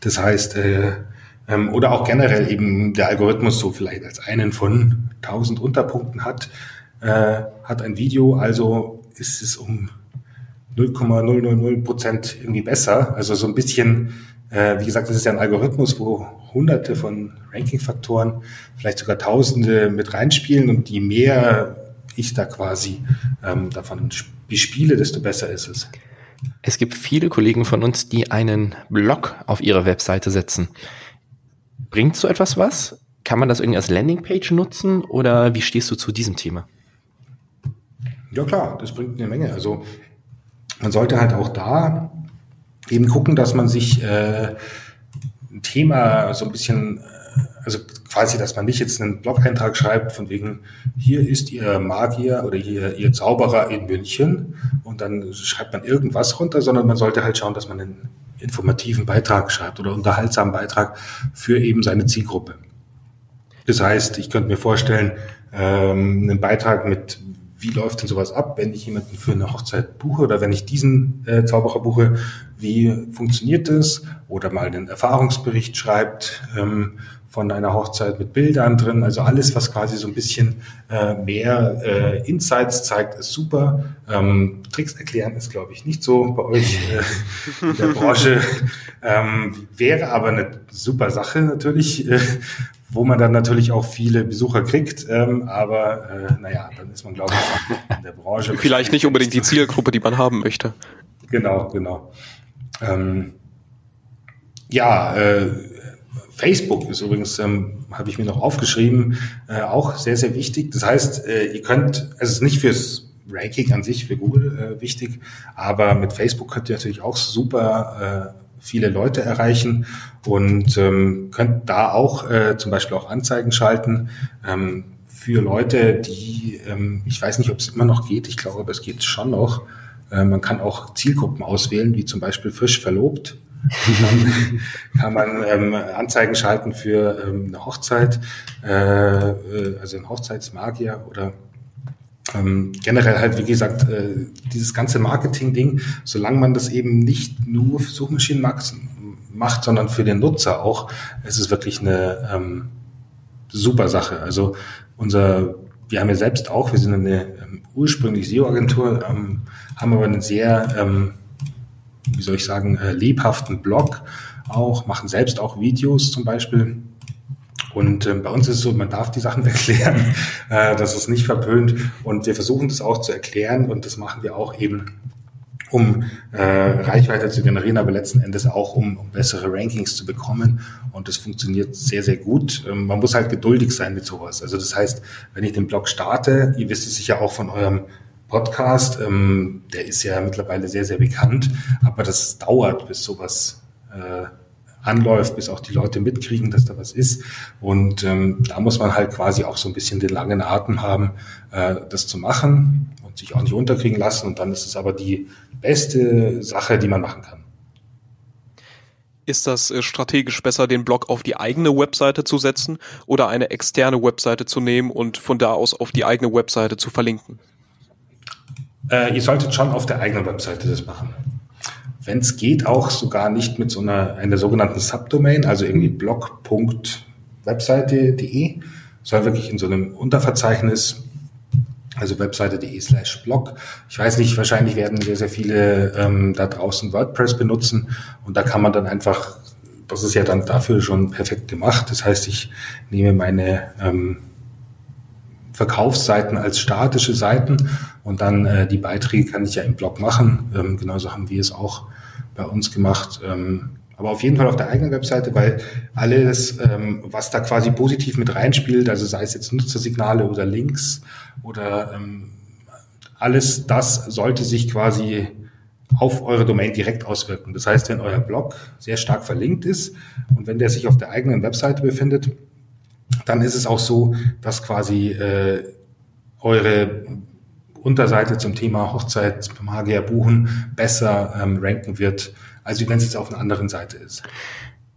Das heißt, äh, ähm, oder auch generell eben der Algorithmus so vielleicht als einen von tausend Unterpunkten hat, hat ein Video, also ist es um 0,000 Prozent irgendwie besser. Also so ein bisschen, äh, wie gesagt, das ist ja ein Algorithmus, wo hunderte von Ranking-Faktoren, vielleicht sogar tausende mit reinspielen und je mehr ich da quasi ähm, davon bespiele, desto besser ist es. Es gibt viele Kollegen von uns, die einen Blog auf ihre Webseite setzen. Bringt so etwas was? Kann man das irgendwie als Landingpage nutzen oder wie stehst du zu diesem Thema? Ja klar, das bringt eine Menge. Also man sollte halt auch da eben gucken, dass man sich äh, ein Thema so ein bisschen, äh, also quasi, dass man nicht jetzt einen Blog-Eintrag schreibt von wegen, hier ist Ihr Magier oder hier Ihr Zauberer in München und dann schreibt man irgendwas runter, sondern man sollte halt schauen, dass man einen informativen Beitrag schreibt oder unterhaltsamen Beitrag für eben seine Zielgruppe. Das heißt, ich könnte mir vorstellen, ähm, einen Beitrag mit wie läuft denn sowas ab, wenn ich jemanden für eine Hochzeit buche oder wenn ich diesen äh, Zauberer buche, wie funktioniert das? Oder mal einen Erfahrungsbericht schreibt ähm, von einer Hochzeit mit Bildern drin. Also alles, was quasi so ein bisschen äh, mehr äh, Insights zeigt, ist super. Ähm, Tricks erklären ist, glaube ich, nicht so bei euch äh, in der Branche. [laughs] Ähm, wäre aber eine super Sache natürlich, äh, wo man dann natürlich auch viele Besucher kriegt. Ähm, aber äh, naja, dann ist man, glaube ich, in der Branche. [laughs] Vielleicht nicht unbedingt die Zielgruppe, die man haben möchte. Genau, genau. Ähm, ja, äh, Facebook ist übrigens, ähm, habe ich mir noch aufgeschrieben, äh, auch sehr, sehr wichtig. Das heißt, äh, ihr könnt, also es ist nicht fürs Ranking an sich für Google äh, wichtig, aber mit Facebook könnt ihr natürlich auch super äh, viele Leute erreichen und ähm, könnt da auch äh, zum Beispiel auch Anzeigen schalten ähm, für Leute, die, ähm, ich weiß nicht, ob es immer noch geht, ich glaube, aber es geht schon noch. Äh, man kann auch Zielgruppen auswählen, wie zum Beispiel frisch verlobt. Dann [laughs] kann man ähm, Anzeigen schalten für ähm, eine Hochzeit, äh, äh also ein Hochzeitsmagier oder ähm, generell halt, wie gesagt, äh, dieses ganze Marketing-Ding, solange man das eben nicht nur für Suchmaschinen macht, sondern für den Nutzer auch, ist es wirklich eine ähm, super Sache. Also unser, wir haben ja selbst auch, wir sind eine ähm, ursprünglich SEO-Agentur, ähm, haben aber einen sehr, ähm, wie soll ich sagen, äh, lebhaften Blog auch, machen selbst auch Videos zum Beispiel und äh, bei uns ist es so, man darf die Sachen [laughs] erklären, äh, das ist nicht verpönt und wir versuchen das auch zu erklären und das machen wir auch eben um äh, Reichweite zu generieren, aber letzten Endes auch um, um bessere Rankings zu bekommen. Und das funktioniert sehr, sehr gut. Ähm, man muss halt geduldig sein mit sowas. Also das heißt, wenn ich den Blog starte, ihr wisst es sicher auch von eurem Podcast, ähm, der ist ja mittlerweile sehr, sehr bekannt, aber das dauert, bis sowas äh, anläuft, bis auch die Leute mitkriegen, dass da was ist. Und ähm, da muss man halt quasi auch so ein bisschen den langen Atem haben, äh, das zu machen und sich auch nicht unterkriegen lassen. Und dann ist es aber die beste Sache, die man machen kann. Ist das äh, strategisch besser, den Blog auf die eigene Webseite zu setzen oder eine externe Webseite zu nehmen und von da aus auf die eigene Webseite zu verlinken? Äh, ihr solltet schon auf der eigenen Webseite das machen wenn es geht, auch sogar nicht mit so einer, einer sogenannten Subdomain, also irgendwie blog.webseite.de, sondern wirklich in so einem Unterverzeichnis, also webseite.de slash blog. Ich weiß nicht, wahrscheinlich werden sehr, sehr viele ähm, da draußen WordPress benutzen und da kann man dann einfach, das ist ja dann dafür schon perfekt gemacht. Das heißt, ich nehme meine ähm, Verkaufsseiten als statische Seiten und dann äh, die Beiträge kann ich ja im Blog machen. Ähm, genauso haben wir es auch bei uns gemacht. Ähm, aber auf jeden Fall auf der eigenen Webseite, weil alles, ähm, was da quasi positiv mit reinspielt, also sei es jetzt Nutzersignale oder Links oder ähm, alles das sollte sich quasi auf eure Domain direkt auswirken. Das heißt, wenn euer Blog sehr stark verlinkt ist und wenn der sich auf der eigenen Webseite befindet, dann ist es auch so, dass quasi äh, eure Unterseite zum Thema Hochzeit, Magier buchen besser ähm, ranken wird, als wenn es jetzt auf einer anderen Seite ist.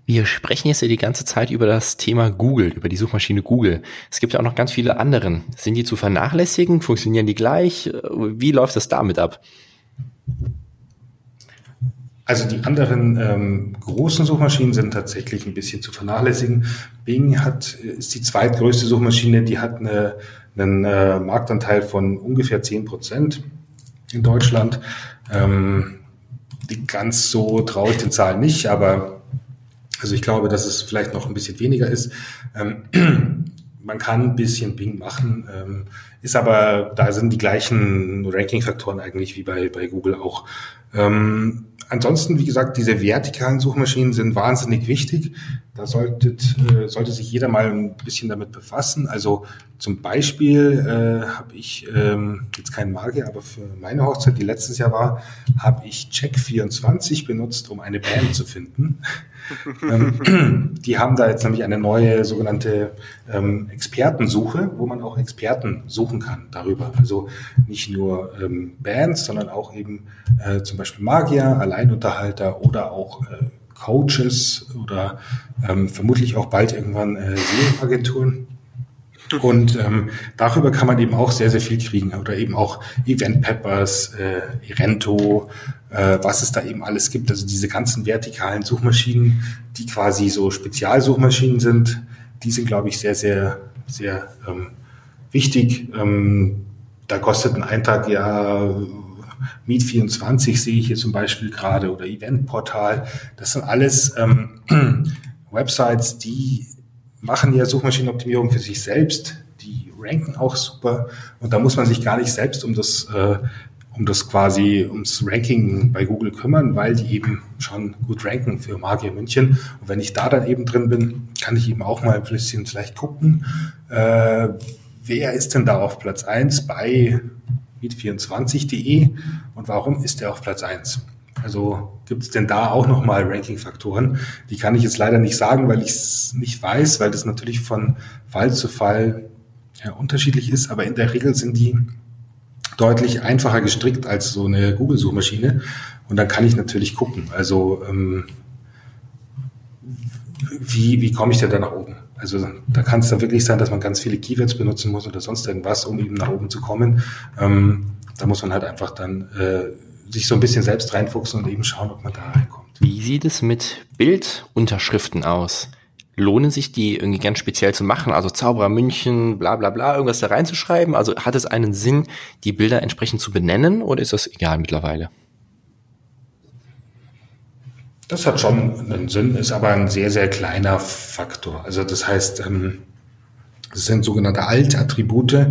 Wir sprechen jetzt ja die ganze Zeit über das Thema Google, über die Suchmaschine Google. Es gibt ja auch noch ganz viele anderen. Sind die zu vernachlässigen? Funktionieren die gleich? Wie läuft das damit ab? Also die anderen ähm, großen Suchmaschinen sind tatsächlich ein bisschen zu vernachlässigen. Bing hat, ist die zweitgrößte Suchmaschine, die hat eine, einen äh, Marktanteil von ungefähr zehn Prozent in Deutschland. Ähm, die ganz so traue ich den Zahlen nicht, aber also ich glaube, dass es vielleicht noch ein bisschen weniger ist. Ähm, [clears throat] man kann ein bisschen Bing machen, ähm, ist aber, da sind die gleichen Ranking-Faktoren eigentlich wie bei, bei Google auch. Ähm, ansonsten, wie gesagt, diese vertikalen Suchmaschinen sind wahnsinnig wichtig. Da solltet, äh, sollte sich jeder mal ein bisschen damit befassen. Also zum Beispiel äh, habe ich ähm, jetzt keinen Magier, aber für meine Hochzeit, die letztes Jahr war, habe ich Check24 benutzt, um eine Band zu finden. Ähm, [clears throat] die haben da jetzt nämlich eine neue sogenannte ähm, Expertensuche, wo man auch Experten suchen kann darüber. Also nicht nur ähm, Bands, sondern auch eben äh, zum Beispiel Magier, Alleinunterhalter oder auch äh, Coaches oder ähm, vermutlich auch bald irgendwann äh, Seelenagenturen. Und ähm, darüber kann man eben auch sehr, sehr viel kriegen. Oder eben auch Event Peppers, äh, Irento, äh, was es da eben alles gibt. Also diese ganzen vertikalen Suchmaschinen, die quasi so Spezialsuchmaschinen sind, die sind, glaube ich, sehr, sehr, sehr ähm, wichtig. Ähm, da kostet ein Eintrag ja Meet24 sehe ich hier zum Beispiel gerade oder Eventportal. Das sind alles ähm, [clears throat] Websites, die machen ja Suchmaschinenoptimierung für sich selbst. Die ranken auch super und da muss man sich gar nicht selbst um das äh, um das quasi ums Ranking bei Google kümmern, weil die eben schon gut ranken für Magier München. Und wenn ich da dann eben drin bin, kann ich eben auch mal ein bisschen vielleicht gucken, äh, wer ist denn da auf Platz eins bei meet24.de und warum ist der auf Platz 1? Also gibt es denn da auch nochmal Ranking-Faktoren? Die kann ich jetzt leider nicht sagen, weil ich es nicht weiß, weil das natürlich von Fall zu Fall ja, unterschiedlich ist, aber in der Regel sind die deutlich einfacher gestrickt als so eine Google-Suchmaschine. Und dann kann ich natürlich gucken. Also ähm, wie, wie komme ich denn da nach oben? Also da kann es dann wirklich sein, dass man ganz viele Keywords benutzen muss oder sonst irgendwas, um eben nach oben zu kommen. Ähm, da muss man halt einfach dann äh, sich so ein bisschen selbst reinfuchsen und eben schauen, ob man da reinkommt. Wie sieht es mit Bildunterschriften aus? Lohnen sich die irgendwie ganz speziell zu machen? Also Zauberer München, bla bla bla, irgendwas da reinzuschreiben? Also hat es einen Sinn, die Bilder entsprechend zu benennen oder ist das egal mittlerweile? Das hat schon einen Sinn, ist aber ein sehr, sehr kleiner Faktor. Also das heißt, ähm, das sind sogenannte Altattribute.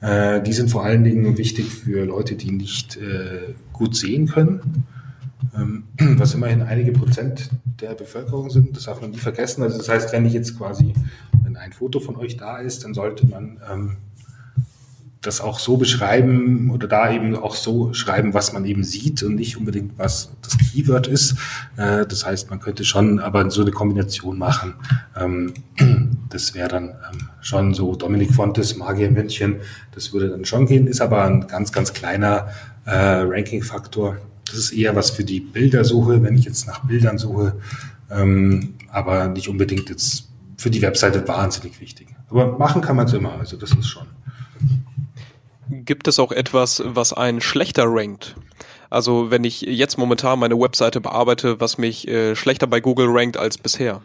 Äh, die sind vor allen Dingen wichtig für Leute, die nicht äh, gut sehen können, ähm, [clears throat] was immerhin einige Prozent der Bevölkerung sind. Das darf man nie vergessen. Also das heißt, wenn ich jetzt quasi, wenn ein Foto von euch da ist, dann sollte man ähm, das auch so beschreiben oder da eben auch so schreiben, was man eben sieht und nicht unbedingt, was das Keyword ist. Äh, das heißt, man könnte schon aber so eine Kombination machen. Das wäre dann ähm, schon so Dominik Fontes, Magier München, das würde dann schon gehen, ist aber ein ganz, ganz kleiner äh, Ranking-Faktor. Das ist eher was für die Bildersuche, wenn ich jetzt nach Bildern suche, ähm, aber nicht unbedingt jetzt für die Webseite wahnsinnig wichtig. Aber machen kann man es immer, also das ist schon. Gibt es auch etwas, was einen schlechter rankt? Also wenn ich jetzt momentan meine Webseite bearbeite, was mich äh, schlechter bei Google rankt als bisher?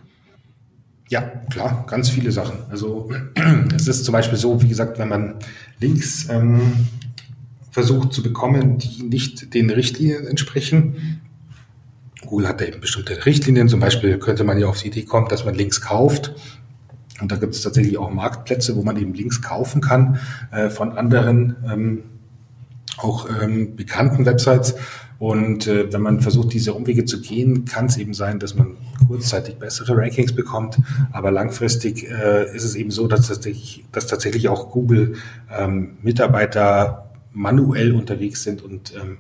Ja, klar, ganz viele Sachen. Also [clears throat] es ist zum Beispiel so, wie gesagt, wenn man Links ähm, versucht zu bekommen, die nicht den Richtlinien entsprechen. Google hat da eben bestimmte Richtlinien. Zum Beispiel könnte man ja auf die Idee kommen, dass man Links kauft. Und da gibt es tatsächlich auch Marktplätze, wo man eben Links kaufen kann äh, von anderen, ähm, auch ähm, bekannten Websites. Und äh, wenn man versucht, diese Umwege zu gehen, kann es eben sein, dass man kurzzeitig bessere Rankings bekommt. Aber langfristig äh, ist es eben so, dass tatsächlich, dass tatsächlich auch Google ähm, Mitarbeiter manuell unterwegs sind und ähm,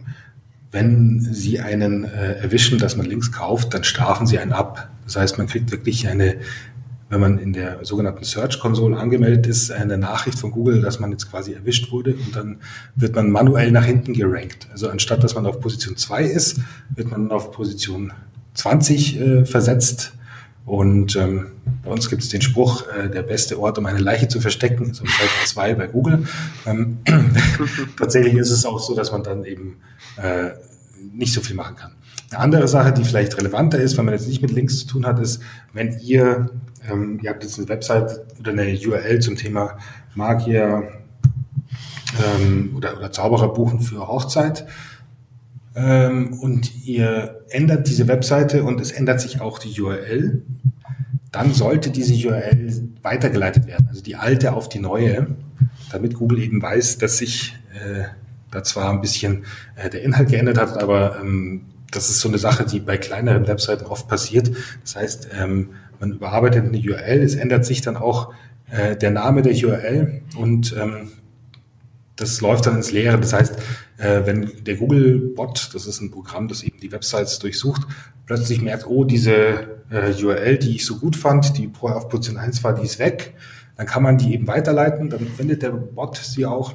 wenn sie einen äh, erwischen, dass man Links kauft, dann strafen sie einen ab. Das heißt, man kriegt wirklich eine wenn man in der sogenannten Search Console angemeldet ist, eine Nachricht von Google, dass man jetzt quasi erwischt wurde und dann wird man manuell nach hinten gerankt. Also anstatt dass man auf Position 2 ist, wird man auf Position 20 äh, versetzt. Und ähm, bei uns gibt es den Spruch, äh, der beste Ort, um eine Leiche zu verstecken, ist auf Seite 2 bei Google. Ähm, [laughs] tatsächlich ist es auch so, dass man dann eben äh, nicht so viel machen kann. Eine andere Sache, die vielleicht relevanter ist, wenn man jetzt nicht mit Links zu tun hat, ist, wenn ihr ähm, ihr habt jetzt eine Website oder eine URL zum Thema Magier ähm, oder, oder Zauberer buchen für Hochzeit. Ähm, und ihr ändert diese Webseite und es ändert sich auch die URL. Dann sollte diese URL weitergeleitet werden, also die alte auf die neue, damit Google eben weiß, dass sich äh, da zwar ein bisschen äh, der Inhalt geändert hat, aber ähm, das ist so eine Sache, die bei kleineren Webseiten oft passiert. Das heißt, ähm, man überarbeitet eine URL, es ändert sich dann auch äh, der Name der URL und ähm, das läuft dann ins Leere. Das heißt, äh, wenn der Google-Bot, das ist ein Programm, das eben die Websites durchsucht, plötzlich merkt, oh, diese äh, URL, die ich so gut fand, die vorher auf Position 1 war, die ist weg, dann kann man die eben weiterleiten, dann findet der Bot sie auch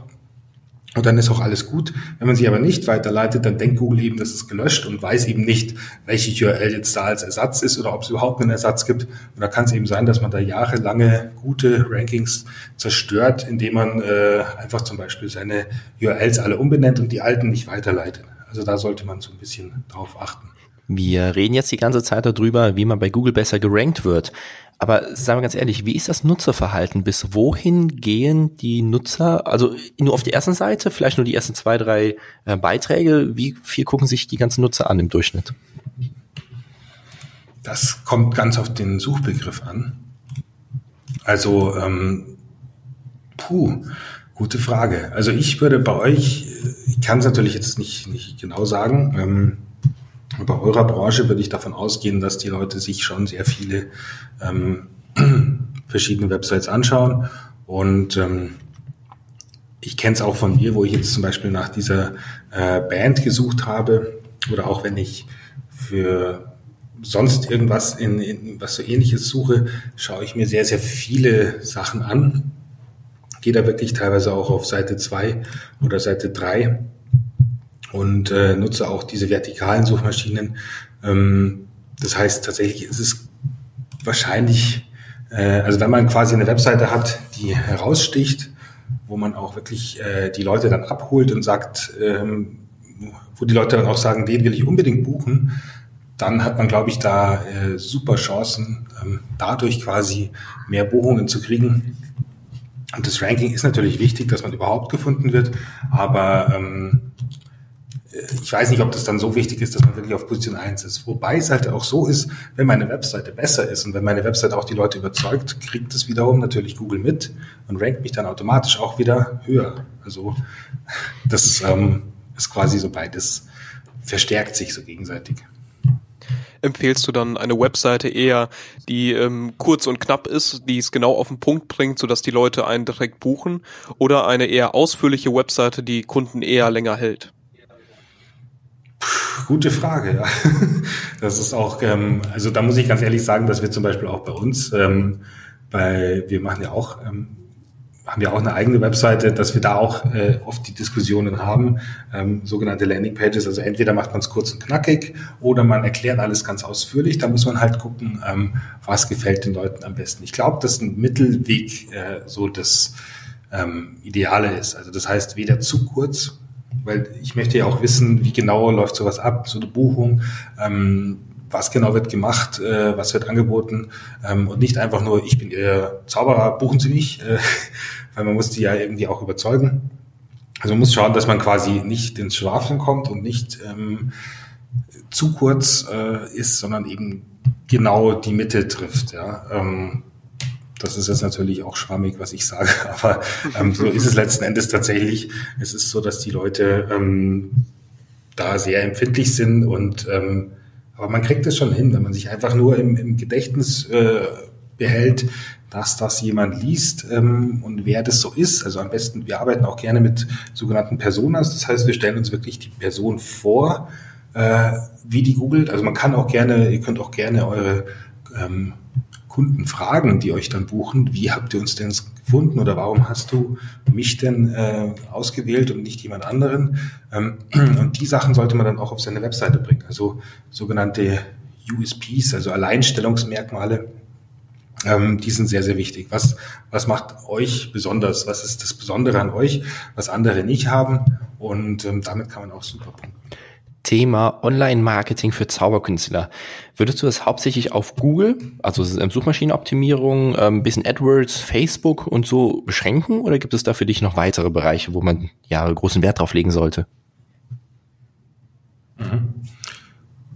und dann ist auch alles gut. Wenn man sie aber nicht weiterleitet, dann denkt Google eben, das ist gelöscht und weiß eben nicht, welche URL jetzt da als Ersatz ist oder ob es überhaupt einen Ersatz gibt. Und da kann es eben sein, dass man da jahrelange gute Rankings zerstört, indem man äh, einfach zum Beispiel seine URLs alle umbenennt und die alten nicht weiterleitet. Also da sollte man so ein bisschen drauf achten. Wir reden jetzt die ganze Zeit darüber, wie man bei Google besser gerankt wird. Aber sagen wir ganz ehrlich, wie ist das Nutzerverhalten? Bis wohin gehen die Nutzer? Also nur auf die ersten Seite, vielleicht nur die ersten zwei, drei äh, Beiträge. Wie viel gucken sich die ganzen Nutzer an im Durchschnitt? Das kommt ganz auf den Suchbegriff an. Also, ähm, puh, gute Frage. Also ich würde bei euch, ich kann es natürlich jetzt nicht, nicht genau sagen, ähm, bei eurer Branche würde ich davon ausgehen, dass die Leute sich schon sehr viele ähm, [clears throat] verschiedene Websites anschauen. Und ähm, ich kenne es auch von mir, wo ich jetzt zum Beispiel nach dieser äh, Band gesucht habe oder auch wenn ich für sonst irgendwas in, in was so ähnliches suche, schaue ich mir sehr, sehr viele Sachen an. Gehe da wirklich teilweise auch auf Seite 2 oder Seite 3 und äh, nutze auch diese vertikalen Suchmaschinen. Ähm, das heißt, tatsächlich ist es wahrscheinlich, äh, also wenn man quasi eine Webseite hat, die heraussticht, wo man auch wirklich äh, die Leute dann abholt und sagt, ähm, wo die Leute dann auch sagen, den will ich unbedingt buchen, dann hat man, glaube ich, da äh, super Chancen, ähm, dadurch quasi mehr Buchungen zu kriegen. Und das Ranking ist natürlich wichtig, dass man überhaupt gefunden wird, aber ähm, ich weiß nicht, ob das dann so wichtig ist, dass man wirklich auf Position 1 ist. Wobei es halt auch so ist, wenn meine Webseite besser ist und wenn meine Webseite auch die Leute überzeugt, kriegt es wiederum natürlich Google mit und rankt mich dann automatisch auch wieder höher. Also das ähm, ist quasi so beides, verstärkt sich so gegenseitig. Empfehlst du dann eine Webseite eher, die ähm, kurz und knapp ist, die es genau auf den Punkt bringt, sodass die Leute einen direkt buchen, oder eine eher ausführliche Webseite, die Kunden eher länger hält? Gute Frage, ja. [laughs] Das ist auch, ähm, also da muss ich ganz ehrlich sagen, dass wir zum Beispiel auch bei uns, ähm, bei, wir machen ja auch, ähm, haben ja auch eine eigene Webseite, dass wir da auch äh, oft die Diskussionen haben, ähm, sogenannte Landingpages. Also entweder macht man es kurz und knackig oder man erklärt alles ganz ausführlich. Da muss man halt gucken, ähm, was gefällt den Leuten am besten. Ich glaube, dass ein Mittelweg äh, so das ähm, Ideale ist. Also das heißt, weder zu kurz weil ich möchte ja auch wissen, wie genau läuft sowas ab, so eine Buchung. Ähm, was genau wird gemacht, äh, was wird angeboten ähm, und nicht einfach nur, ich bin Ihr Zauberer, buchen Sie mich, äh, [laughs] weil man muss die ja irgendwie auch überzeugen. Also man muss schauen, dass man quasi nicht ins Schwafeln kommt und nicht ähm, zu kurz äh, ist, sondern eben genau die Mitte trifft. Ja. Ähm, das ist jetzt natürlich auch schwammig, was ich sage, [laughs] aber ähm, so ist es letzten Endes tatsächlich. Es ist so, dass die Leute ähm, da sehr empfindlich sind und ähm, aber man kriegt es schon hin, wenn man sich einfach nur im, im Gedächtnis äh, behält, dass das jemand liest ähm, und wer das so ist. Also am besten, wir arbeiten auch gerne mit sogenannten Personas. Das heißt, wir stellen uns wirklich die Person vor, äh, wie die googelt. Also man kann auch gerne, ihr könnt auch gerne eure ähm, Kunden fragen, die euch dann buchen, wie habt ihr uns denn gefunden oder warum hast du mich denn äh, ausgewählt und nicht jemand anderen? Ähm, [clears throat] und die Sachen sollte man dann auch auf seine Webseite bringen. Also sogenannte USPs, also Alleinstellungsmerkmale, ähm, die sind sehr, sehr wichtig. Was, was macht euch besonders? Was ist das Besondere an euch, was andere nicht haben? Und ähm, damit kann man auch super punkten. Thema Online-Marketing für Zauberkünstler. Würdest du das hauptsächlich auf Google, also Suchmaschinenoptimierung, ein ähm, bisschen AdWords, Facebook und so beschränken oder gibt es da für dich noch weitere Bereiche, wo man ja großen Wert drauf legen sollte? Mhm.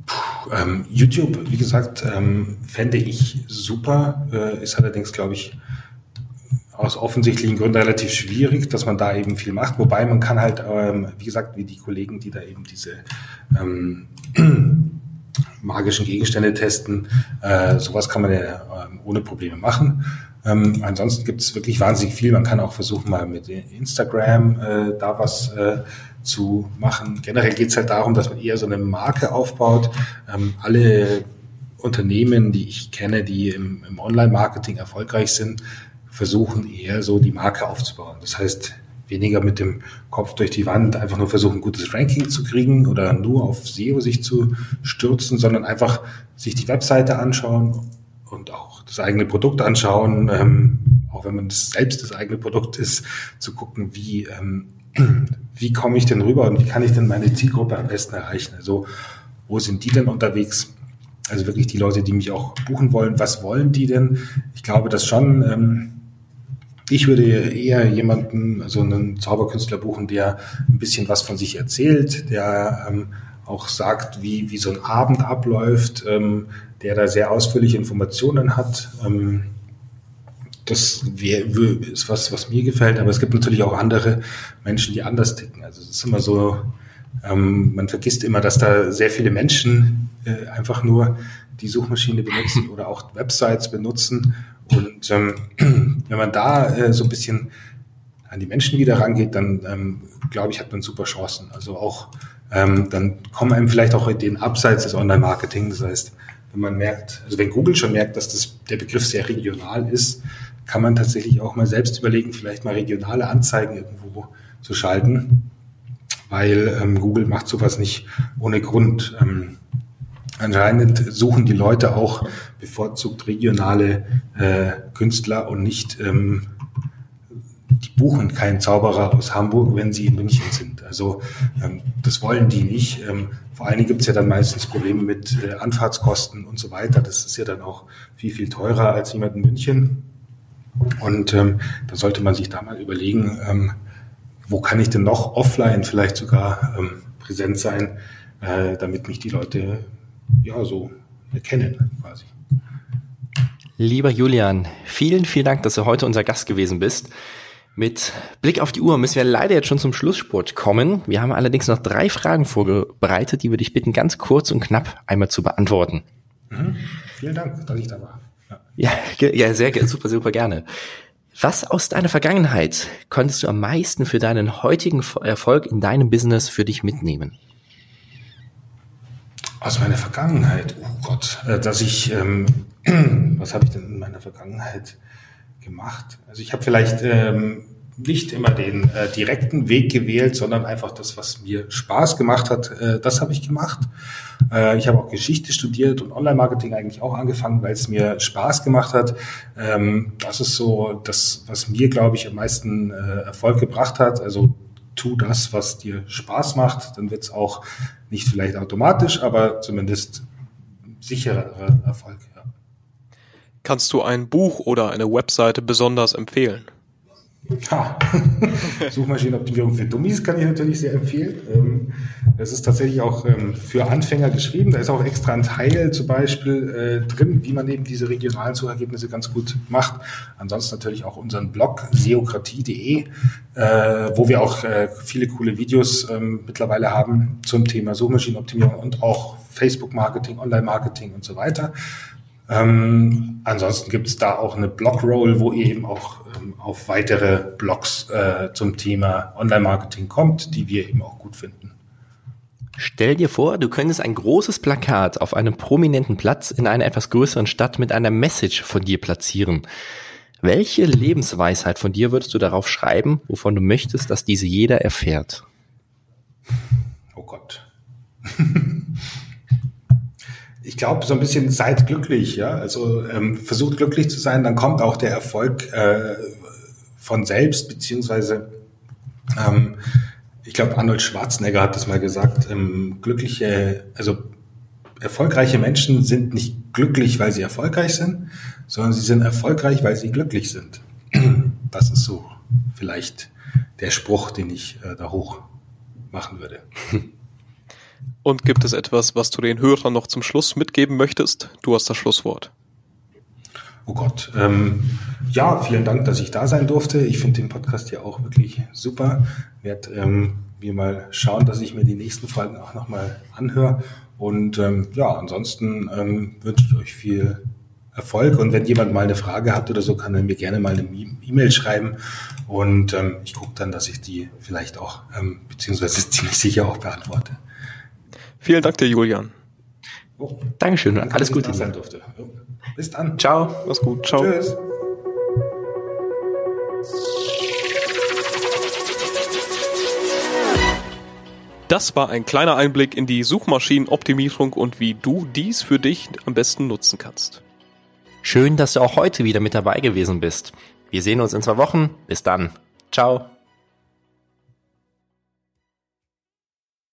Puh, ähm, YouTube, wie gesagt, ähm, fände ich super, äh, ist allerdings, glaube ich, aus offensichtlichen Gründen relativ schwierig, dass man da eben viel macht. Wobei man kann halt, ähm, wie gesagt, wie die Kollegen, die da eben diese ähm, [clears throat] magischen Gegenstände testen, äh, sowas kann man ja äh, ohne Probleme machen. Ähm, ansonsten gibt es wirklich wahnsinnig viel. Man kann auch versuchen, mal mit Instagram äh, da was äh, zu machen. Generell geht es halt darum, dass man eher so eine Marke aufbaut. Ähm, alle Unternehmen, die ich kenne, die im, im Online-Marketing erfolgreich sind, versuchen eher so die Marke aufzubauen. Das heißt, weniger mit dem Kopf durch die Wand einfach nur versuchen, gutes Ranking zu kriegen oder nur auf SEO sich zu stürzen, sondern einfach sich die Webseite anschauen und auch das eigene Produkt anschauen, ähm, auch wenn man selbst das eigene Produkt ist, zu gucken, wie, ähm, [clears throat] wie komme ich denn rüber und wie kann ich denn meine Zielgruppe am besten erreichen? Also wo sind die denn unterwegs? Also wirklich die Leute, die mich auch buchen wollen, was wollen die denn? Ich glaube, dass schon ähm, ich würde eher jemanden, so einen Zauberkünstler buchen, der ein bisschen was von sich erzählt, der ähm, auch sagt, wie, wie so ein Abend abläuft, ähm, der da sehr ausführliche Informationen hat. Ähm, das wär, ist was, was mir gefällt, aber es gibt natürlich auch andere Menschen, die anders ticken. Also es ist immer so, ähm, man vergisst immer, dass da sehr viele Menschen äh, einfach nur die Suchmaschine benutzen [laughs] oder auch Websites benutzen und ähm, wenn man da äh, so ein bisschen an die Menschen wieder rangeht, dann ähm, glaube ich, hat man super Chancen. Also auch ähm, dann kommen einem vielleicht auch in den Abseits des Online-Marketing. Das heißt, wenn man merkt, also wenn Google schon merkt, dass das, der Begriff sehr regional ist, kann man tatsächlich auch mal selbst überlegen, vielleicht mal regionale Anzeigen irgendwo zu schalten, weil ähm, Google macht sowas nicht ohne Grund. Ähm, Anscheinend suchen die Leute auch bevorzugt regionale äh, Künstler und nicht, ähm, die buchen keinen Zauberer aus Hamburg, wenn sie in München sind. Also ähm, das wollen die nicht. Ähm, vor allen Dingen gibt es ja dann meistens Probleme mit äh, Anfahrtskosten und so weiter. Das ist ja dann auch viel, viel teurer als jemand in München. Und ähm, da sollte man sich da mal überlegen, ähm, wo kann ich denn noch offline vielleicht sogar ähm, präsent sein, äh, damit mich die Leute ja, so erkennen quasi. Lieber Julian, vielen, vielen Dank, dass du heute unser Gast gewesen bist. Mit Blick auf die Uhr müssen wir leider jetzt schon zum Schlusssport kommen. Wir haben allerdings noch drei Fragen vorbereitet, die würde ich bitten, ganz kurz und knapp einmal zu beantworten. Mhm. Vielen Dank, dass ich da war. Ja, ja, ja sehr, super, super gerne. Was aus deiner Vergangenheit konntest du am meisten für deinen heutigen Erfolg in deinem Business für dich mitnehmen? Aus meiner Vergangenheit, oh Gott, äh, dass ich, ähm, [clears throat] was habe ich denn in meiner Vergangenheit gemacht? Also ich habe vielleicht ähm, nicht immer den äh, direkten Weg gewählt, sondern einfach das, was mir Spaß gemacht hat, äh, das habe ich gemacht. Äh, ich habe auch Geschichte studiert und Online-Marketing eigentlich auch angefangen, weil es mir Spaß gemacht hat. Ähm, das ist so das, was mir, glaube ich, am meisten äh, Erfolg gebracht hat. Also tu das, was dir Spaß macht, dann wird es auch nicht vielleicht automatisch, aber zumindest sicherer Erfolg. Ja. Kannst du ein Buch oder eine Webseite besonders empfehlen? Ja, [laughs] Suchmaschinenoptimierung für Dummies kann ich natürlich sehr empfehlen. Ähm, das ist tatsächlich auch ähm, für Anfänger geschrieben. Da ist auch extra ein Teil zum Beispiel äh, drin, wie man eben diese regionalen Suchergebnisse ganz gut macht. Ansonsten natürlich auch unseren Blog seokratie.de, äh, wo wir auch äh, viele coole Videos ähm, mittlerweile haben zum Thema Suchmaschinenoptimierung und auch Facebook-Marketing, Online-Marketing und so weiter. Ähm, ansonsten gibt es da auch eine Blogroll, wo ihr eben auch ähm, auf weitere Blogs äh, zum Thema Online-Marketing kommt, die wir eben auch gut finden. Stell dir vor, du könntest ein großes Plakat auf einem prominenten Platz in einer etwas größeren Stadt mit einer Message von dir platzieren. Welche Lebensweisheit von dir würdest du darauf schreiben, wovon du möchtest, dass diese jeder erfährt? Oh Gott. [laughs] ich glaube, so ein bisschen seid glücklich, ja. Also ähm, versucht glücklich zu sein, dann kommt auch der Erfolg äh, von selbst, beziehungsweise ähm, ich glaube, Arnold Schwarzenegger hat das mal gesagt, ähm, glückliche, also erfolgreiche Menschen sind nicht glücklich, weil sie erfolgreich sind, sondern sie sind erfolgreich, weil sie glücklich sind. Das ist so vielleicht der Spruch, den ich äh, da hoch machen würde. [laughs] Und gibt es etwas, was du den Hörern noch zum Schluss mitgeben möchtest? Du hast das Schlusswort. Oh Gott. Ähm, ja, vielen Dank, dass ich da sein durfte. Ich finde den Podcast ja auch wirklich super. Ich werde ähm, mir mal schauen, dass ich mir die nächsten Folgen auch nochmal anhöre. Und ähm, ja, ansonsten ähm, wünsche ich euch viel Erfolg. Und wenn jemand mal eine Frage hat oder so, kann er mir gerne mal eine E-Mail schreiben. Und ähm, ich gucke dann, dass ich die vielleicht auch, ähm, beziehungsweise [laughs] ziemlich sicher auch beantworte. Vielen Dank dir, Julian. Oh, Dankeschön. Alles Gute. Sein durfte. Bis dann. Ciao. Mach's gut. Ciao. Tschüss. Das war ein kleiner Einblick in die Suchmaschinenoptimierung und wie du dies für dich am besten nutzen kannst. Schön, dass du auch heute wieder mit dabei gewesen bist. Wir sehen uns in zwei Wochen. Bis dann. Ciao.